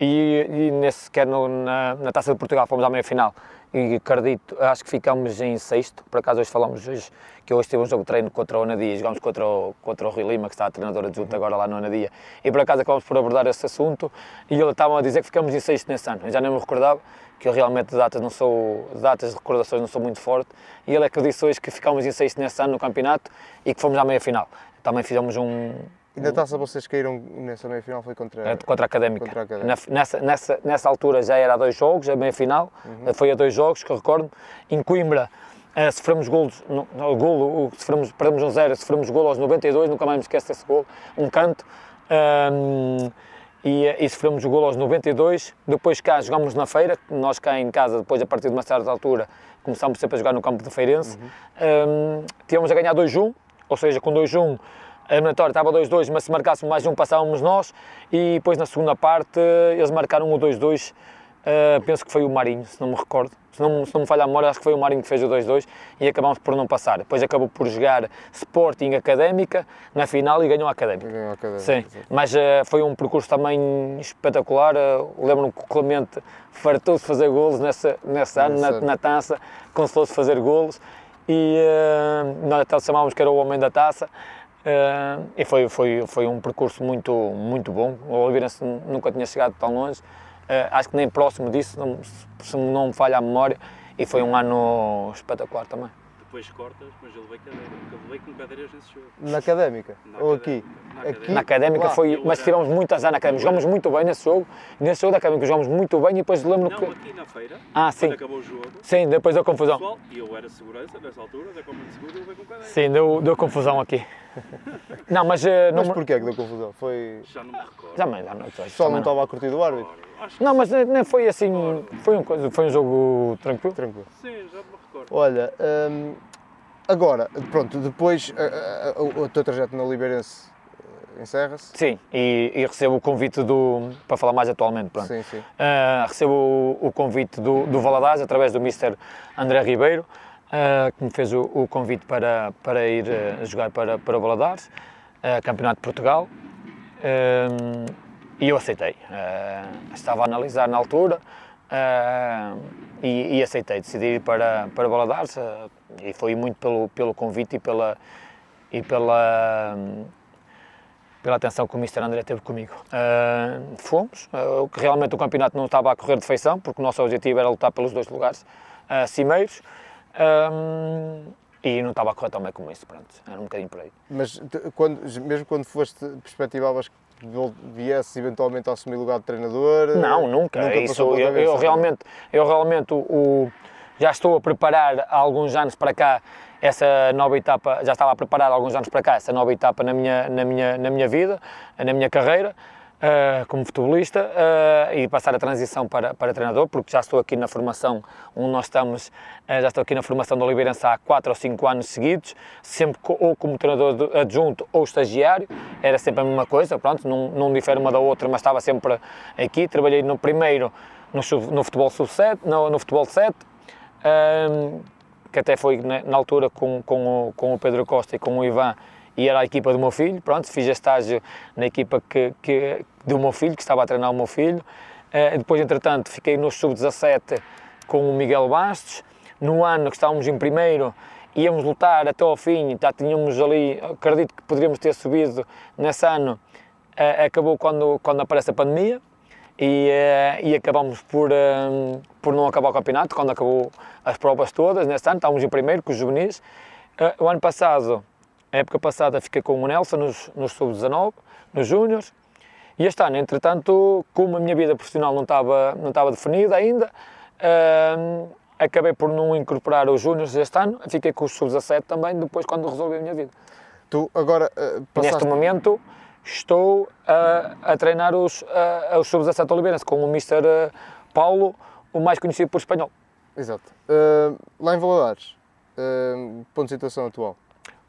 e, e, nesse, quer no, na, na Taça de Portugal, fomos à meia-final e acredito, acho que ficamos em sexto, por acaso hoje falamos hoje, que hoje tive um jogo de treino contra o Anadia, jogámos contra o, contra o Rui Lima, que está a treinador adjunto uhum. agora lá no Anadia, e por acaso acabamos por abordar esse assunto, e ele estava a dizer que ficamos em sexto nesse ano, eu já nem me recordava, que eu realmente de datas não sou, de datas de recordações não sou muito forte, e ele acreditou hoje que ficámos em sexto nesse ano no campeonato e que fomos à meia-final. Também fizemos um... E na taça vocês caíram nessa meia-final foi contra, contra a Académica. Contra a Académica. Na, nessa, nessa, nessa altura já era a dois jogos, a meia-final, uhum. foi a dois jogos, que eu recordo. Em Coimbra uh, sofremos golos, no, no, golo, sofremos, perdemos um zero, sofremos golo aos 92, nunca mais me esqueço desse golo, um canto. Um, e, e sofremos o golo aos 92. Depois cá jogámos na feira, nós cá em casa, depois a partir de uma certa altura, começámos sempre a jogar no campo de Feirense. Uhum. Um, tínhamos a ganhar 2-1, ou seja, com 2-1 a eliminatória estava 2-2, mas se marcássemos mais um passávamos nós e depois na segunda parte eles marcaram o 2-2 Uh, penso que foi o Marinho, se não me recordo. Se não, se não me falha a memória, acho que foi o Marinho que fez o 2-2 e acabamos por não passar. Depois acabou por jogar Sporting Académica na final e ganhou a Académica. Ganhou a Académica. Sim, mas uh, foi um percurso também espetacular. Uh, Lembro-me que o Clemente fartou-se fazer golos nessa, nesse ano, na, na, taça, consolou-se fazer golos e uh, nós até chamávamos que era o homem da taça. Uh, e foi, foi, foi um percurso muito, muito bom. O Oliveirense nunca tinha chegado tão longe. Uh, acho que nem próximo disso, não, se não me falha a memória, e foi um ano espetacular também. Depois cortas, mas ele veio cadeira, eu levei com cadeiras nesse jogo. Na académica? Na Ou aqui? Na aqui? Na académica foi, mas tivemos muitas anos na académica, jogámos muito bem nesse jogo, nesse jogo da académica jogámos muito bem e depois lembro não, que... Não, aqui na feira, ah, sim. acabou o jogo. Sim, depois deu confusão. E eu era segurança nessa altura, da Comando de Seguro, eu levei com cadeira. Sim, deu, deu confusão aqui. Não, mas... Uh, mas não... porquê que deu confusão? Foi... Já não me recordo. Já, já não, já, Só não estava a curtir do árbitro? Não, mas nem foi assim. Foi um, foi um jogo tranquilo. Tranquilo. Sim, já me recordo. Olha, hum, agora, pronto, depois a, a, o teu trajeto na Liberense encerra-se? Sim, e, e, recebo o convite do. para falar mais atualmente, pronto. Sim, sim. Uh, recebo o, o, convite do, do Valadares através do Mr. André Ribeiro, uh, que me fez o, o, convite para, para ir uh, jogar para, para o Valadares, Campeonato de Portugal. E eu aceitei. Uh, estava a analisar na altura uh, e, e, aceitei. Decidi ir para, para Valadares uh, e foi muito pelo, pelo convite e pela, e pela, pela atenção que o Mr. André teve comigo. fomos. realmente o campeonato não estava a correr de feição, porque o nosso objetivo era lutar pelos dois lugares cimeiros. E não estava a correr tão bem como isso, pronto, era um bocadinho por aí. Mas quando, mesmo quando foste, perspectivavas viesse eventualmente a assumir o lugar de treinador? Não, nunca. nunca Isso, eu, eu, realmente, eu realmente o, já estou a preparar há alguns anos para cá essa nova etapa, já estava a preparar há alguns anos para cá essa nova etapa na minha, na minha, na minha vida, na minha carreira uh, como futebolista uh, e passar a transição para, para treinador, porque já estou aqui na formação onde nós estamos, uh, já estou aqui na formação do Oliveirense há 4 ou 5 anos seguidos, sempre ou como treinador adjunto ou estagiário, era sempre a mesma coisa, pronto, não, não difere uma da outra, mas estava sempre aqui, trabalhei no primeiro no, no futebol sub-7, no, no futebol 7, que até foi na, na altura com, com, o, com o Pedro Costa e com o Ivan, e era a equipa do meu filho, pronto, fiz estágio na equipa que, que, do meu filho, que estava a treinar o meu filho. Uh, depois, entretanto, fiquei no sub-17 com o Miguel Bastos. No ano que estávamos em primeiro, íamos lutar até ao fim, já tínhamos ali, acredito que poderíamos ter subido nesse ano, uh, acabou quando, quando aparece a pandemia e, uh, e acabamos por, uh, por não acabar o campeonato, quando acabou as provas todas, nesse ano, estávamos em primeiro com os juvenis. o ano passado, a época passada, fiquei com o Nelson nos, nos sub-19, nos júniores, e este ano, entretanto, como a minha vida profissional não estava, não estava definida ainda, acabei por não incorporar os júniores este ano, fiquei com os sub-17 também, depois quando resolvi a minha vida. Tu agora uh, passaste... Neste momento estou a, a treinar os, a, os sub-17 Oliveirense com o Mr. Eh, Paulo, o mais conhecido por espanhol. Exato. Uh, lá em Valadares, uh, ponto de situação atual?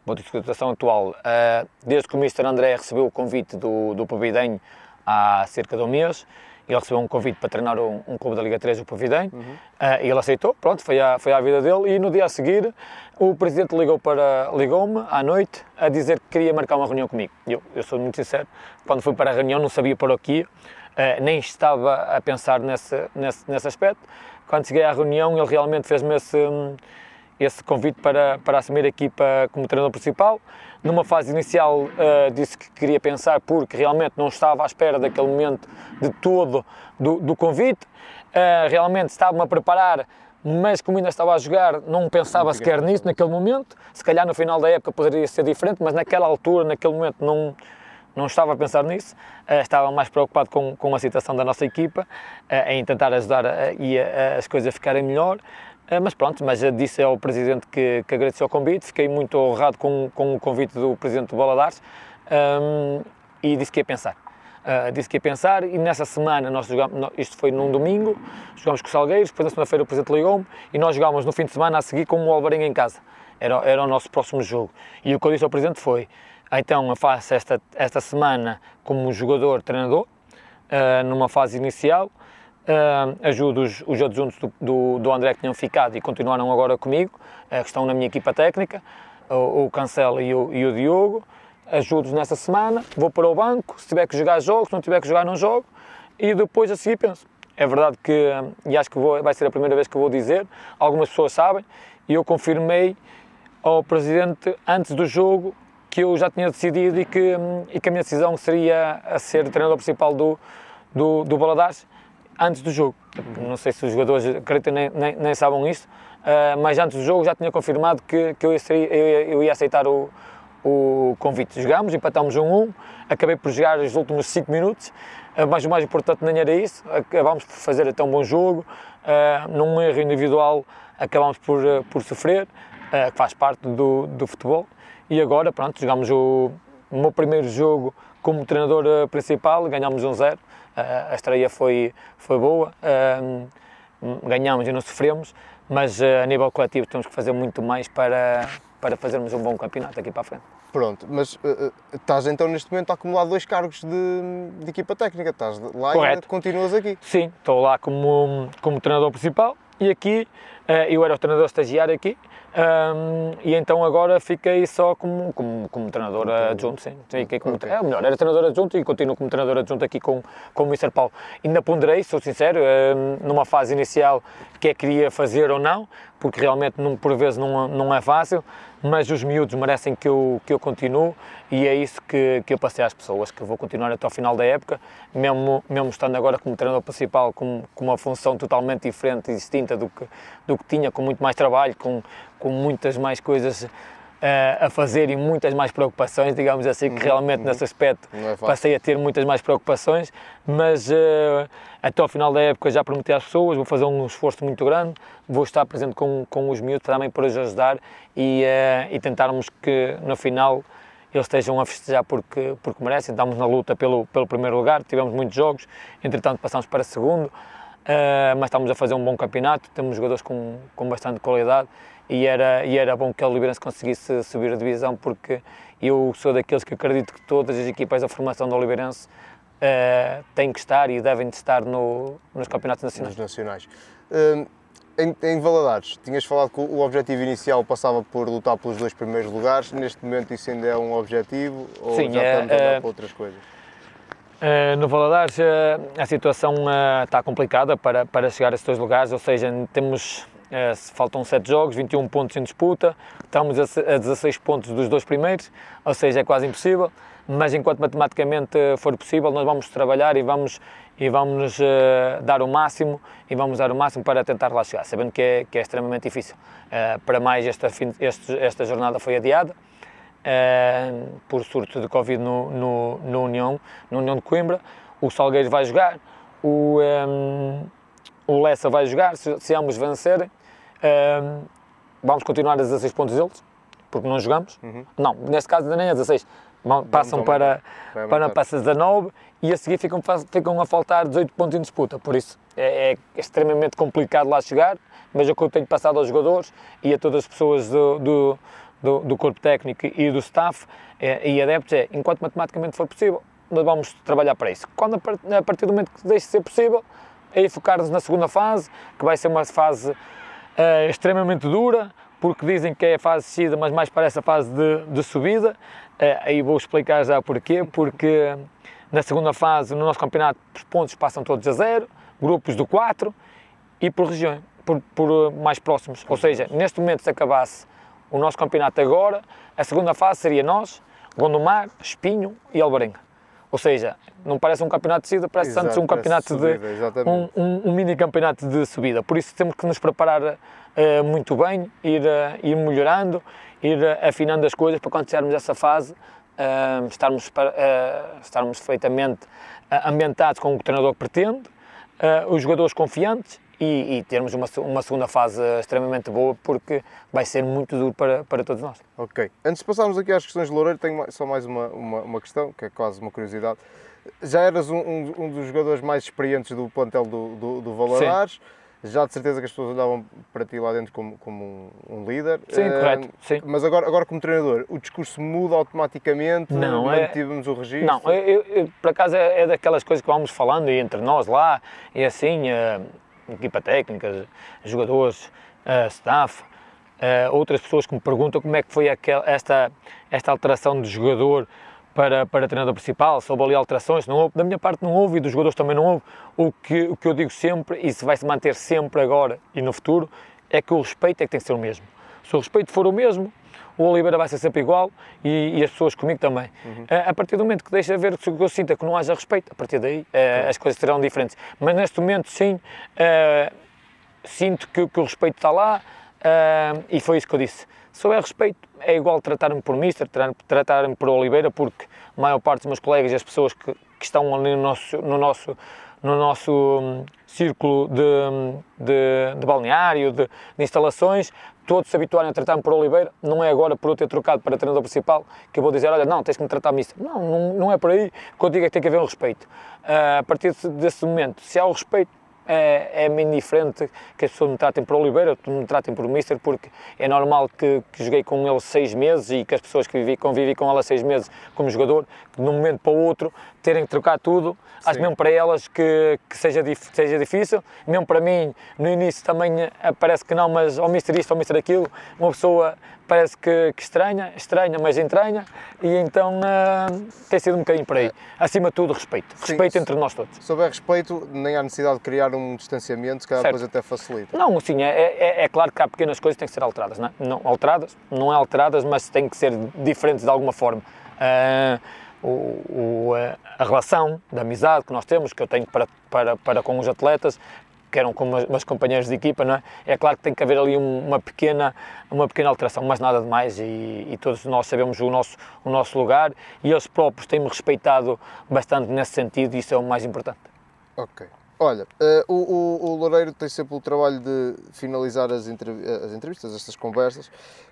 Ponto de situação atual. Uh, desde que o Mr. André recebeu o convite do, do Pavidenho há cerca de um mês, ele recebeu um convite para treinar um, um clube da Liga 3, o Pavidem, uhum. uh, e ele aceitou, pronto, foi à, foi à vida dele, e no dia a seguir o presidente ligou para ligou-me à noite a dizer que queria marcar uma reunião comigo. Eu, eu sou muito sincero, quando fui para a reunião não sabia para o que ia, uh, nem estava a pensar nesse, nesse, nesse aspecto. Quando cheguei à reunião ele realmente fez-me esse, esse convite para, para assumir a equipa como treinador principal, numa fase inicial uh, disse que queria pensar porque realmente não estava à espera daquele momento de todo do, do convite. Uh, realmente estava-me a preparar, mas como ainda estava a jogar, não pensava sequer nisso naquele momento. Se calhar no final da época poderia ser diferente, mas naquela altura, naquele momento, não, não estava a pensar nisso. Uh, estava mais preocupado com, com a situação da nossa equipa, em tentar ajudar e as coisas a ficarem melhor. Eh, mas pronto, mas disse ao Presidente que, que agradeceu o convite, fiquei muito honrado com, com o convite do Presidente do Baladares um, ehm, e disse que ia pensar. Uh, disse que ia pensar e nessa semana nós isto foi num domingo, jogámos com os Salgueiros, depois na segunda-feira o Presidente ligou-me e nós jogámos no fim de semana a seguir com o Alvarenga em casa. Era, era o nosso próximo jogo. E o que eu disse ao Presidente foi, então eu faço esta, esta semana como jogador-treinador, uh, numa fase inicial, Uh, ajudo os, os adjuntos do, do, do, André que tinham ficado e continuaram agora comigo, uh, que estão na minha equipa técnica, o, o Cancelo e o, e o Diogo. Ajudo-os nessa semana, vou para o banco, se tiver que jogar jogo, se não tiver que jogar, não jogo. E depois a seguir penso. É verdade que, e acho que vou, vai ser a primeira vez que vou dizer, algumas pessoas sabem, e eu confirmei ao Presidente antes do jogo que eu já tinha decidido e que, e que a minha decisão seria a ser treinador principal do, do, do Baladares antes do jogo. Não sei se os jogadores, acredito, nem, nem, nem sabem isso, uh, mas antes do jogo já tinha confirmado que, que eu, ia, eu, eu ia aceitar o, o convite. Jogámos, empatámos 1-1, um, acabei por jogar os últimos 5 minutos, uh, mas o mais importante nem era isso, acabámos por fazer até um bom jogo, uh, num erro individual acabámos por, por sofrer, que faz parte do, do futebol, e agora, pronto, jogámos o, o meu primeiro jogo como treinador principal, ganhámos 1-0, a estreia foi, foi boa, ganhámos e não sofremos, mas eh, a nível coletivo temos que fazer muito mais para, para fazermos um bom campeonato aqui para a frente. Pronto, mas uh, estás então neste momento a acumular dois cargos de, de equipa técnica, estás lá Correto. e continuas aqui. Sim, estou lá como, como treinador principal e aqui uh, eu era o treinador estagiário aqui um, e então agora fiquei só como, como, como treinador adjunto, sim. Fiquei como, okay. É melhor, era treinador adjunto e continuo como treinador adjunto aqui com, com o Mr. Paulo. Ainda ponderei, sou sincero, um, numa fase inicial que é que queria fazer ou não, porque realmente não, por vezes não, não é fácil, mas os miúdos merecem que eu, que eu continue e é isso que, que eu passei às pessoas, que vou continuar até ao final da época, mesmo, mesmo estando agora como treinador principal, com, com uma função totalmente diferente e distinta do que, do que tinha, com muito mais trabalho, com, com muitas mais coisas a fazer e muitas mais preocupações, digamos assim, que uhum, realmente uhum. nesse aspecto é passei a ter muitas mais preocupações, mas uh, até ao final da época já prometi às pessoas, vou fazer um esforço muito grande, vou estar presente com, com os miúdos também para os ajudar e, uh, e tentarmos que no final eles estejam a festejar porque, porque merecem. Estamos na luta pelo, pelo primeiro lugar, tivemos muitos jogos, entretanto passamos para segundo, uh, mas estamos a fazer um bom campeonato, temos jogadores com, com bastante qualidade e era, e era bom que a Oliveirense conseguisse subir a divisão, porque eu sou daqueles que acredito que todas as equipas da formação da Oliveirense uh, têm que estar e devem de estar no, nos campeonatos nacionais. Nos nacionais. Uh, em, em, Valadares, tinhas falado que o objetivo inicial passava por lutar pelos dois primeiros lugares, neste momento isso ainda é um objetivo ou Sim, já é, estamos a olhar para outras coisas? Uh, no Valadares uh, a situação uh, está complicada para, para chegar a esses dois lugares, ou seja, temos é, faltam 7 jogos, 21 pontos em disputa, estamos a, a 16 pontos dos dois primeiros, ou seja, é quase impossível. mas enquanto matematicamente for possível, nós vamos trabalhar e vamos e vamos uh, dar o máximo e vamos dar o máximo para tentar lá chegar, sabendo que é, que é extremamente difícil. Uh, para mais, esta, este, esta jornada foi adiada uh, por surto de Covid no, no, no, União, no União de Coimbra. O Salgueiro vai jogar, o, um, o Lessa vai jogar, se, se ambos vencerem. vamos continuar a 16 pontos deles, porque não jogamos. Uhum. Não, neste caso nem a 16, passam para, para, para 19 e a seguir ficam, ficam a faltar 18 pontos em disputa. Por isso é, é extremamente complicado lá chegar, mas é o que eu tenho passado aos jogadores e a todas as pessoas do, do, do, do corpo técnico e do staff é, e adeptos é, enquanto matematicamente for possível, nós vamos trabalhar para isso. Quando a partir do momento que deixe de ser possível, aí focar-nos na segunda fase, que vai ser uma fase uh, extremamente dura, porque dizem que é a fase de descida, mas mais parece a fase de, de subida. Uh, aí vou explicar já porquê, porque na segunda fase, no nosso campeonato, os pontos passam todos a zero, grupos de quatro e por região, por, por mais próximos. Ou seja, neste momento, se acabasse o nosso campeonato agora, a segunda fase seria nós, Gondomar, Espinho e Alvarenga. Ou seja, não parece um campeonato de subida, parece Exato, antes um campeonato subida, de um, um, um, mini campeonato de subida. Por isso temos que nos preparar uh, muito bem, ir, uh, ir melhorando, ir uh, afinando as coisas para quando chegarmos a essa fase estarmos, estarmos perfeitamente ambientados com o que o treinador pretende, os jogadores confiantes e, e, termos uma, uma segunda fase extremamente boa, porque vai ser muito duro para, para todos nós. Ok. Antes de passarmos aqui às questões de Loureiro, tenho só mais uma, uma, uma questão, que é quase uma curiosidade. Já eras um, um, um dos jogadores mais experientes do plantel do, do, do Valadares. Sim já de certeza que as pessoas olhavam para ti lá dentro como, como um, um líder. Sim, uh, correto. Sim. Mas agora, agora como treinador, o discurso muda automaticamente? Não, é, tivemos o registro? Não, eu, eu, por acaso é, é, daquelas coisas que vamos falando entre nós lá, e assim, uh, equipa técnica, jogadores, uh, staff, outras pessoas que me perguntam como é que foi aquel, esta, esta alteração de jogador para, para treinador principal, se houve ali alterações, não houve, da minha parte não houve e dos jogadores também não houve. O que, o que eu digo sempre, e se vai se manter sempre agora e no futuro, é que o respeito é que tem que ser o mesmo. Se o respeito for o mesmo, o Oliveira vai ser sempre igual e, e as pessoas comigo também. Uhum. A, a, partir do momento que deixa ver que eu sinta que não haja respeito, a partir daí uh, as coisas serão diferentes. Mas neste momento, sim, uh, sinto que, que, o respeito está lá e foi isso que eu disse. Se houver respeito, é igual tratar-me por Mister, tratar-me por Oliveira, porque a maior parte dos meus colegas e as pessoas que, que estão ali no nosso, no nosso, no nosso um, círculo de, de, de balneário, de, de, instalações, todos se habituarem a tratar-me por Oliveira, não é agora por eu ter trocado para treinador principal que eu vou dizer, olha, não, tens que me tratar Mister. Não, não, não é por aí que digo é que tem que haver um respeito. Uh, a partir desse momento, se há o respeito, é, é-me indiferente que as pessoas me tratem por Oliveira, que me tratem por Mister, porque é normal que, que joguei com ele seis meses e que as pessoas que vivi, convivi com ela seis meses como jogador, de um momento para o outro, terem que trocar tudo. Sim. Acho mesmo para elas que, que seja, seja difícil. Mesmo para mim, no início também eh, parece que não, mas ao Mister isto, ao Mister aquilo, uma pessoa parece que, que estranha, estranha, mas entranha, e então uh, tem sido um bocadinho por aí. Acima de tudo, respeito. Sim, respeito entre nós todos. Houver respeito, nem há necessidade de criar um distanciamento, se cada coisa até facilita. Não, sim, é, é, é, claro que há pequenas coisas que têm que ser alteradas, não, é? não alteradas, não é alteradas, mas têm que ser diferentes de alguma forma. Uh, o, o, a relação de amizade que nós temos, que eu tenho para, para, para com os atletas, que eram como meus companheiros de equipa, não é? É claro que tem que haver ali uma pequena, uma pequena alteração, mas nada de mais e, e todos nós sabemos o nosso, o nosso lugar e eles próprios têm-me respeitado bastante nesse sentido e isso é o mais importante. Ok. Olha, uh, o, o, Loureiro tem sempre o trabalho de finalizar as, entrev as entrevistas, estas conversas,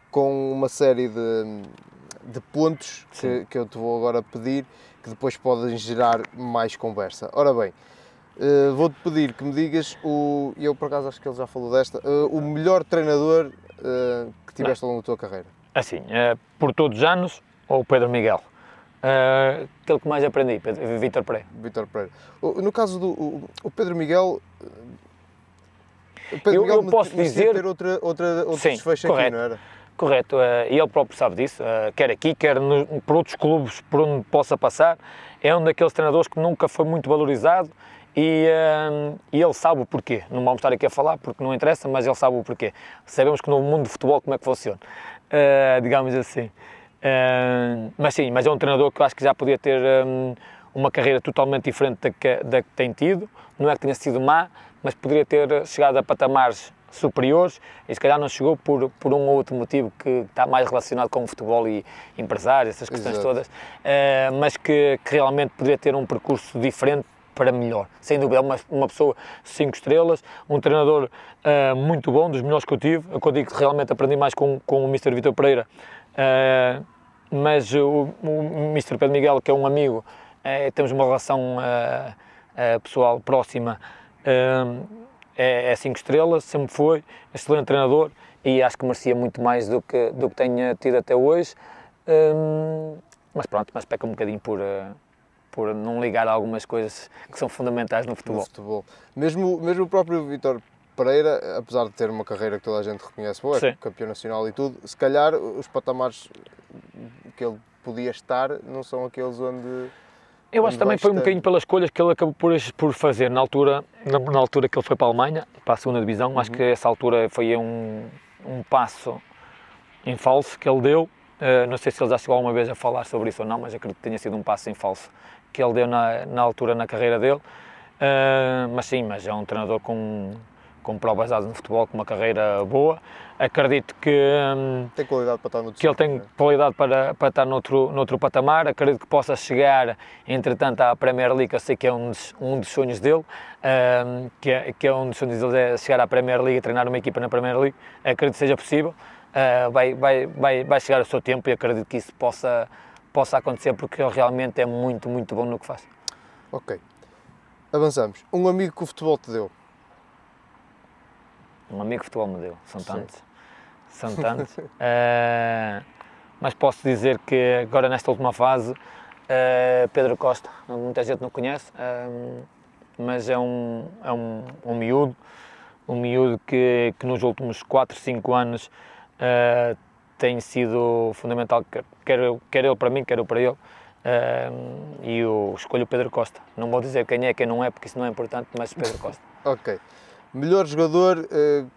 com uma série de, de pontos que, que, eu te vou agora pedir, que depois podem gerar mais conversa. Ora bem, uh, vou-te pedir que me digas, o, eu por acaso acho que ele já falou desta, uh, o melhor treinador uh, que tiveste ao longo da tua carreira. Assim, por todos os anos, ou o Pedro Miguel. Uh, aquele que mais aprendi, Vítor Pereira. Vítor Pereira. No caso do o, o Pedro Miguel, Pedro eu, Miguel eu posso dizer ter outra, outra, outro sim, desfecho correto. aqui, não era? Correto, uh, e ele próprio sabe disso, uh, quer aqui, quer no, por outros clubes por onde possa passar. É um daqueles treinadores que nunca foi muito valorizado e, uh, e, ele sabe o porquê. Não vamos estar aqui a falar porque não interessa, mas ele sabe o porquê. Sabemos que no mundo do futebol como é que funciona, digamos assim. Uh, mas sim, mas é um treinador que eu acho que já podia ter um, uma carreira totalmente diferente da que, da que tem tido. Não é que tenha sido má, mas poderia ter chegado a patamares superiores e se calhar não chegou por, por um ou outro motivo que está mais relacionado com o futebol e empresários, essas questões Exato. todas, uh, mas que, que, realmente poderia ter um percurso diferente para melhor. Sem dúvida, é uma, uma pessoa cinco estrelas, um treinador uh, muito bom, dos melhores que eu tive. Eu digo que realmente aprendi mais com, com o Mr. Vitor Pereira, uh, mas o, o Mr. Pedro Miguel, que é um amigo, temos uma relação pessoal próxima é, é cinco estrelas, sempre foi, excelente treinador e acho que merecia muito mais do que, do que tenha tido até hoje. Hum, mas pronto, mas peca um bocadinho por, eh, por não ligar a algumas coisas que são fundamentais no futebol. No futebol. Mesmo, mesmo o próprio Vitor Pereira, apesar de ter uma carreira que toda a gente reconhece, boa, é campeão nacional e tudo, se calhar os patamares que ele podia estar não são aqueles onde eu acho que também foi um bocadinho pelas escolhas que ele acabou por, por fazer na altura, na, na, altura que ele foi para a Alemanha, para a segunda divisão. Uhum. Acho que essa altura foi um, um passo em falso que ele deu. Uh, não sei se ele já chegou alguma vez a falar sobre isso ou não, mas acredito que tenha sido um passo em falso que ele deu na, na altura na carreira dele. Uh, mas sim, mas é um treinador com, com provas dadas no futebol, com uma carreira boa. Acredito que, hum, tem qualidade para estar que ele tem qualidade para, para estar noutro, noutro patamar. Acredito que possa chegar, entretanto, à Premier League. Eu sei que é um dos, um dos sonhos dele, hum, que, é, que é um dos sonhos dele é chegar à Premier League e treinar uma equipa na Premier League. Acredito que seja possível. Uh, vai, vai, vai, vai chegar o seu tempo e acredito que isso possa, possa acontecer porque ele realmente é muito, muito bom no que faz. Ok. Avançamos. Um amigo que o futebol te deu um amigo de futebol me deu, são tantos. São tantos. uh, mas posso dizer que agora nesta última fase, uh, Pedro Costa, muita gente não conhece, uh, mas é um, é um, um miúdo, um miúdo que, que nos últimos 4, 5 anos tem sido fundamental, quer, quer ele para mim, quer eu para ele. e eu escolho o Pedro Costa. Não vou dizer quem é, quem não é, porque isso não é importante, mas Pedro Costa. ok. Melhor jogador uh,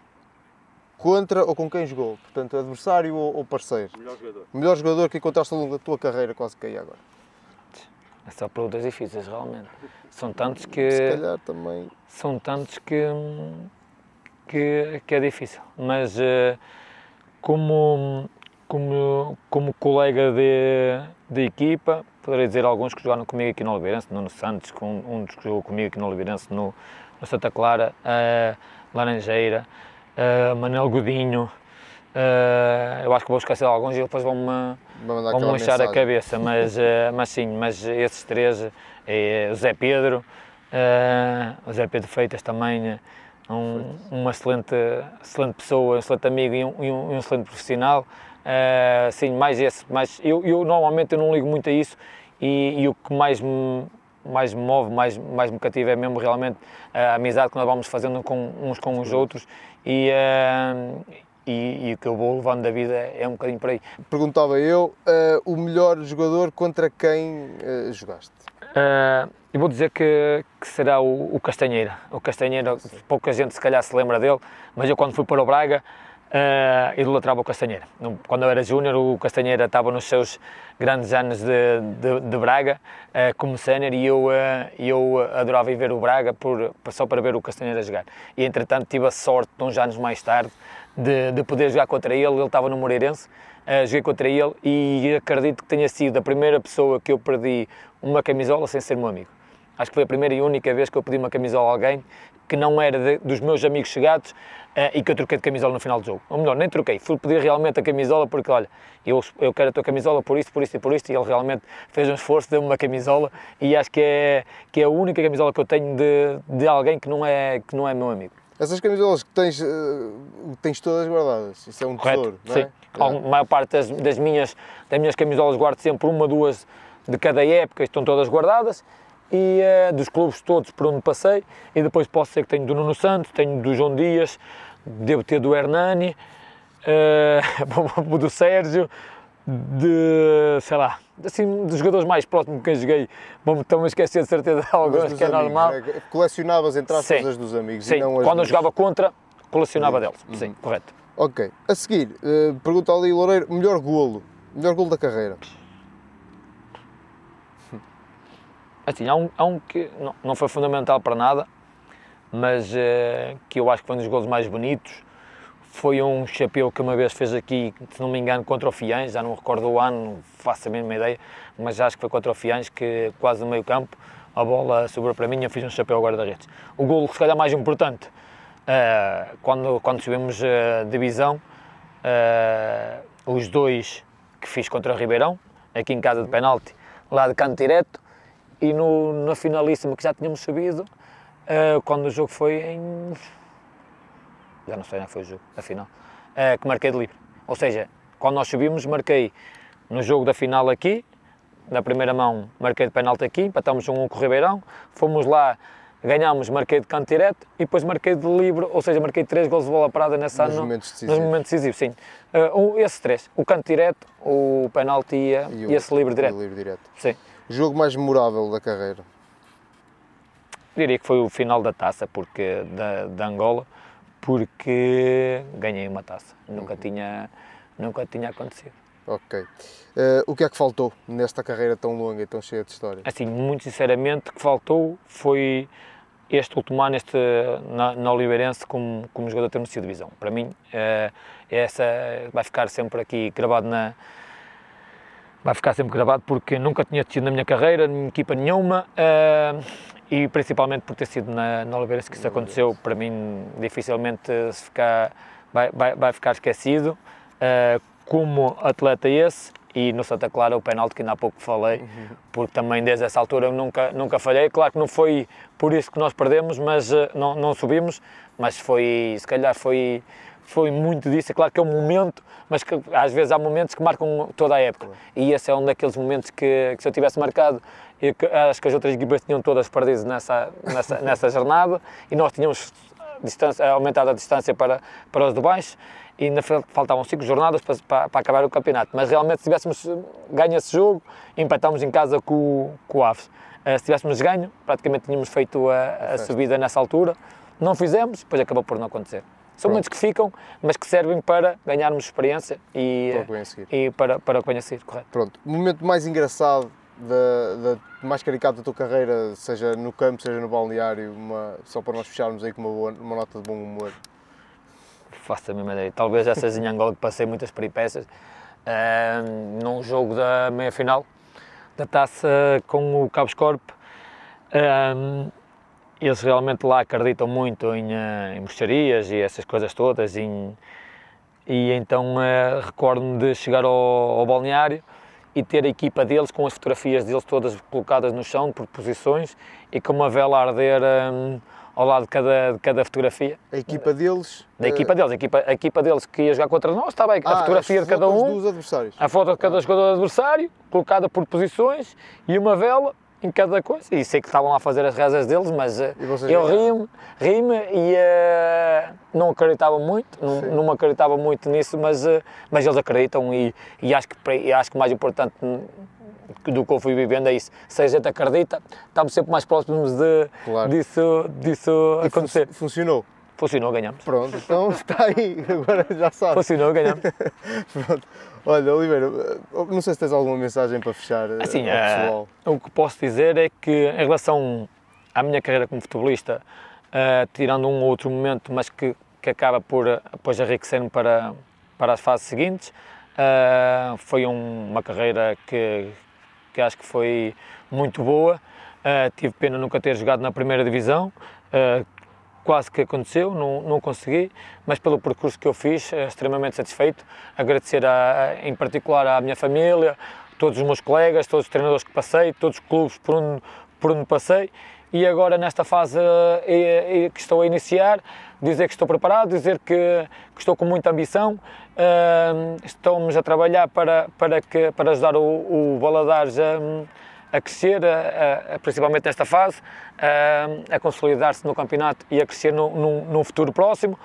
contra ou com quem jogou? Portanto, adversário ou, ou, parceiro? Melhor jogador. Melhor jogador que encontraste ao longo da tua carreira, quase que aí agora. São perguntas difíceis, realmente. São tantos que. Se calhar também. São tantos que. que, que é difícil. Mas uh, como, como, como colega de, de equipa, poderia dizer alguns que jogaram comigo aqui no Oliveirense, Nuno Santos, com, um dos que jogou comigo aqui no Oliveirense no, no Santa Clara, uh, Laranjeira, uh, Manel Godinho. Eu acho que vou esquecer alguns e depois vão-me vão -me lixar a cabeça, mas, uh, mas sim, mas esses três, é, o Zé Pedro, o Zé Pedro Feitas também, um, uma excelente, excelente pessoa, um excelente amigo e um, e um, um excelente profissional. Uh, sim, mais esse, mas eu, eu, normalmente eu não ligo muito a isso e, e o que mais me, mais me move, mais, mais me cativa é mesmo realmente a amizade que nós vamos fazendo com, uns com os outros e, uh, e, e, o que eu vou levando da vida é um bocadinho por aí. Perguntava eu, uh, o melhor jogador contra quem uh, jogaste? eu vou dizer que, que será o, o, Castanheira. O Castanheira, pouca gente se calhar se lembra dele, mas eu quando fui para o Braga uh, idolatrava o Castanheira. Quando eu era júnior, o Castanheira estava nos seus grandes anos de, de, de Braga, uh, como sénior, e eu, uh, eu adorava ir ver o Braga por, só para ver o Castanheira jogar. E entretanto tive a sorte, uns anos mais tarde, de, de poder jogar contra ele, ele estava no Moreirense, uh, joguei contra ele e acredito que tenha sido a primeira pessoa que eu perdi uma camisola sem ser meu amigo. Acho que foi a primeira e única vez que eu pedi uma camisola a alguém que não era de, dos meus amigos chegados uh, e que eu troquei de camisola no final do jogo. Ou melhor, nem troquei, fui pedir realmente a camisola porque, olha, eu, eu quero a tua camisola por isto, por isto e por isto, e ele realmente fez um esforço, deu-me uma camisola e acho que é, que é a única camisola que eu tenho de, de alguém que não, é, que não é meu amigo. Essas camisolas que tens, uh, tens todas guardadas, isso é um Correto, tesouro, não é? Sim, é. a maior parte das, das, minhas, das minhas camisolas guardo sempre uma, duas de cada época, estão todas guardadas e uh, dos clubes todos por onde passei e depois posso ser que tenho do Nuno Santos, tenho do João Dias, devo ter do Hernani, uh, do Sérgio, de, sei lá, assim, dos jogadores mais próximos com quem joguei, estou-me a esquecer de certeza de alguns, que é amigos, normal. É, colecionavas entre as dos amigos Sim, e não quando dos... eu jogava contra, colecionava deles, uhum. sim, correto. Ok, a seguir, uh, pergunta ali Loureiro, melhor golo Melhor gol da carreira. Assim, há um, há um que não, não foi fundamental para nada, mas eh, que eu acho que foi um dos gols mais bonitos. Foi um chapéu que uma vez fez aqui, se não me engano, contra o Fiães, já não recordo o ano, faço a mínima ideia, mas acho que foi contra o Fiães, que quase no meio campo, a bola sobrou para mim e eu fiz um chapéu agora da redes. O gol, se calhar, mais importante, eh, quando, quando subimos a divisão, eh, os dois que fiz contra o Ribeirão, aqui em casa de penalti, lá de canto direto, e no, na finalíssima que já tínhamos subido, uh, quando o jogo foi em. Já não sei onde foi o jogo, a final, uh, que marquei de livre. Ou seja, quando nós subimos, marquei no jogo da final aqui, na primeira mão marquei de penalti aqui, empatámos um com o Ribeirão, fomos lá, ganhámos, marquei de canto direto e depois marquei de livre, ou seja, marquei três gols de bola parada nessa Nos ano, momentos decisivos. nos momentos decisivos, sim. Uh, um, esses três, o canto direto, o penalti e, a- o- e esse livre o direto. livre direto. Sim. Jogo mais memorável da carreira. Diria que foi o final da taça porque, da, da Angola, porque ganhei uma taça. Nunca, tinha, nunca tinha acontecido. Ok. Eh, o que é que faltou nesta carreira tão longa e tão cheia de história? Assim, muito sinceramente, o que faltou foi este último ano este, na, na Oliveirense como, como jogador ter merecido divisão. Para mim, eh, essa vai ficar sempre aqui gravado na, vai ficar sempre gravado porque nunca tinha tido na minha carreira, em equipa nenhuma, eh, e principalmente por ter sido na, na que isso aconteceu, para mim dificilmente se ficar, vai, vai, vai ficar esquecido. Eh, como atleta esse, e no Santa Clara o penalti que ainda há pouco falei, porque também desde essa altura eu nunca, nunca falhei. Claro que não foi por isso que nós perdemos, mas eh, não, não subimos, mas foi, se calhar foi, foi muito disso. É claro que é um momento, mas que às vezes há momentos que marcam toda a época. E esse é um daqueles momentos que, que se eu tivesse marcado, eu acho que as outras equipas tinham todas perdido nessa, nessa, nessa jornada e nós tínhamos distância, aumentado a distância para, para os de baixo e ainda fal- faltavam cinco jornadas para, para, para acabar o campeonato. Mas realmente, se tivéssemos ganho esse jogo, empatámos em casa com, o- com o Aves. Eh, Se tivéssemos ganho, praticamente tínhamos feito a, a subida nessa altura. Não fizemos, depois acabou por não acontecer. São Pronto. momentos que ficam, mas que servem para ganharmos experiência e, Para o que vem a seguir. e para, para o que vem a seguir, correto. Pronto, o momento mais engraçado, da, da- mais caricato da tua carreira, seja no campo, seja no balneário, uma- só para nós fecharmos aí com uma, boa- uma nota de bom humor. Faço a mesma ideia. Talvez essas em Angola que passei muitas peripécias. Ahm, num jogo da meia-final da taça com o Cabos Corp, ahm, eles realmente lá acreditam muito em, eh, em e essas coisas todas. em- e então eh, recordo-me de chegar ao, ao balneário e ter a equipa deles com as fotografias deles todas colocadas no chão por posições e com uma vela a arder ahm, ao lado de cada, de cada fotografia. A equipa deles. Da eh, equipa deles, a equipa, a equipa deles que ia jogar contra nós, está bem, a ah, fotografia as de cada um, dos adversários. a foto de cada jogador adversário, colocada por posições e uma vela em cada coisa. E sei que estavam lá a fazer as rezas deles, mas eh, eu ri-me, ri-me e eh, não acreditava muito, não, não acreditava muito nisso, mas, eh, mas eles acreditam e, e acho, que, e acho que mais importante do que eu fui vivendo é isso. Se a gente acredita, estamos sempre mais próximos de, Claro. disso, disso E fun- acontecer. funcionou. Funcionou, ganhamos. Pronto, então está aí, agora já sabes. Funcionou, ganhamos. Pronto. Olha, Oliveira, eh, não sei se tens alguma mensagem para fechar eh, Assim, ao eh, pessoal. o que posso dizer é que em relação à minha carreira como futebolista, eh, tirando um ou outro momento, mas que, que acaba por depois enriquecer-me para, para as fases seguintes, eh, foi um- uma carreira que, que acho que foi muito boa. Tive pena nunca ter jogado na primeira divisão, quase que aconteceu, não, não consegui, mas pelo percurso que eu fiz, eh, extremamente satisfeito. Agradecer a, em particular à minha família, todos os meus colegas, todos os treinadores que passei, todos os clubes por onde, por onde passei. E agora, nesta fase eh, eh, que estou a iniciar, dizer que estou preparado, dizer que, que estou com muita ambição. eh, estamos a trabalhar para, para, que, para ajudar o, o Valadares a, a crescer, a- a- principalmente nesta fase, a, a consolidar-se no campeonato e a crescer no, num, futuro próximo.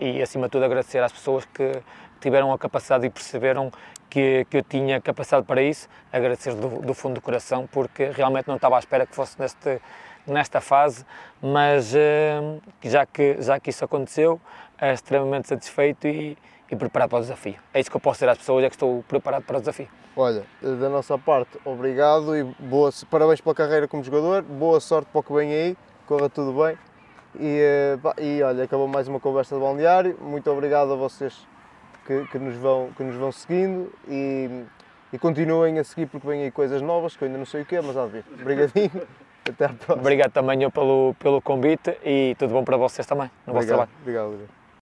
E, acima de tudo, agradecer às pessoas que tiveram a capacidade e perceberam que, que eu tinha capacidade para isso. Agradecer do, do fundo do coração, porque realmente não estava à espera que fosse neste, nesta fase, mas já, que, já que isso aconteceu, é extremamente satisfeito e, e preparado para o desafio. É isso que eu posso dizer às pessoas, é que estou preparado para o desafio. Olha, da nossa parte, obrigado e boa, parabéns pela carreira como jogador, boa sorte para o que vem aí, corra tudo bem. E, eh, e olha, acabou mais uma conversa de balneário. Muito obrigado a vocês que, que nos, vão, que nos vão seguindo e, e continuem a seguir porque vêm aí coisas novas que eu ainda não sei o que é, mas há de ver. Obrigadinho, até à próxima. Obrigado também eu pelo, pelo convite e tudo bom para vocês também, no vosso Obrigado, trabalho. obrigado. obrigado.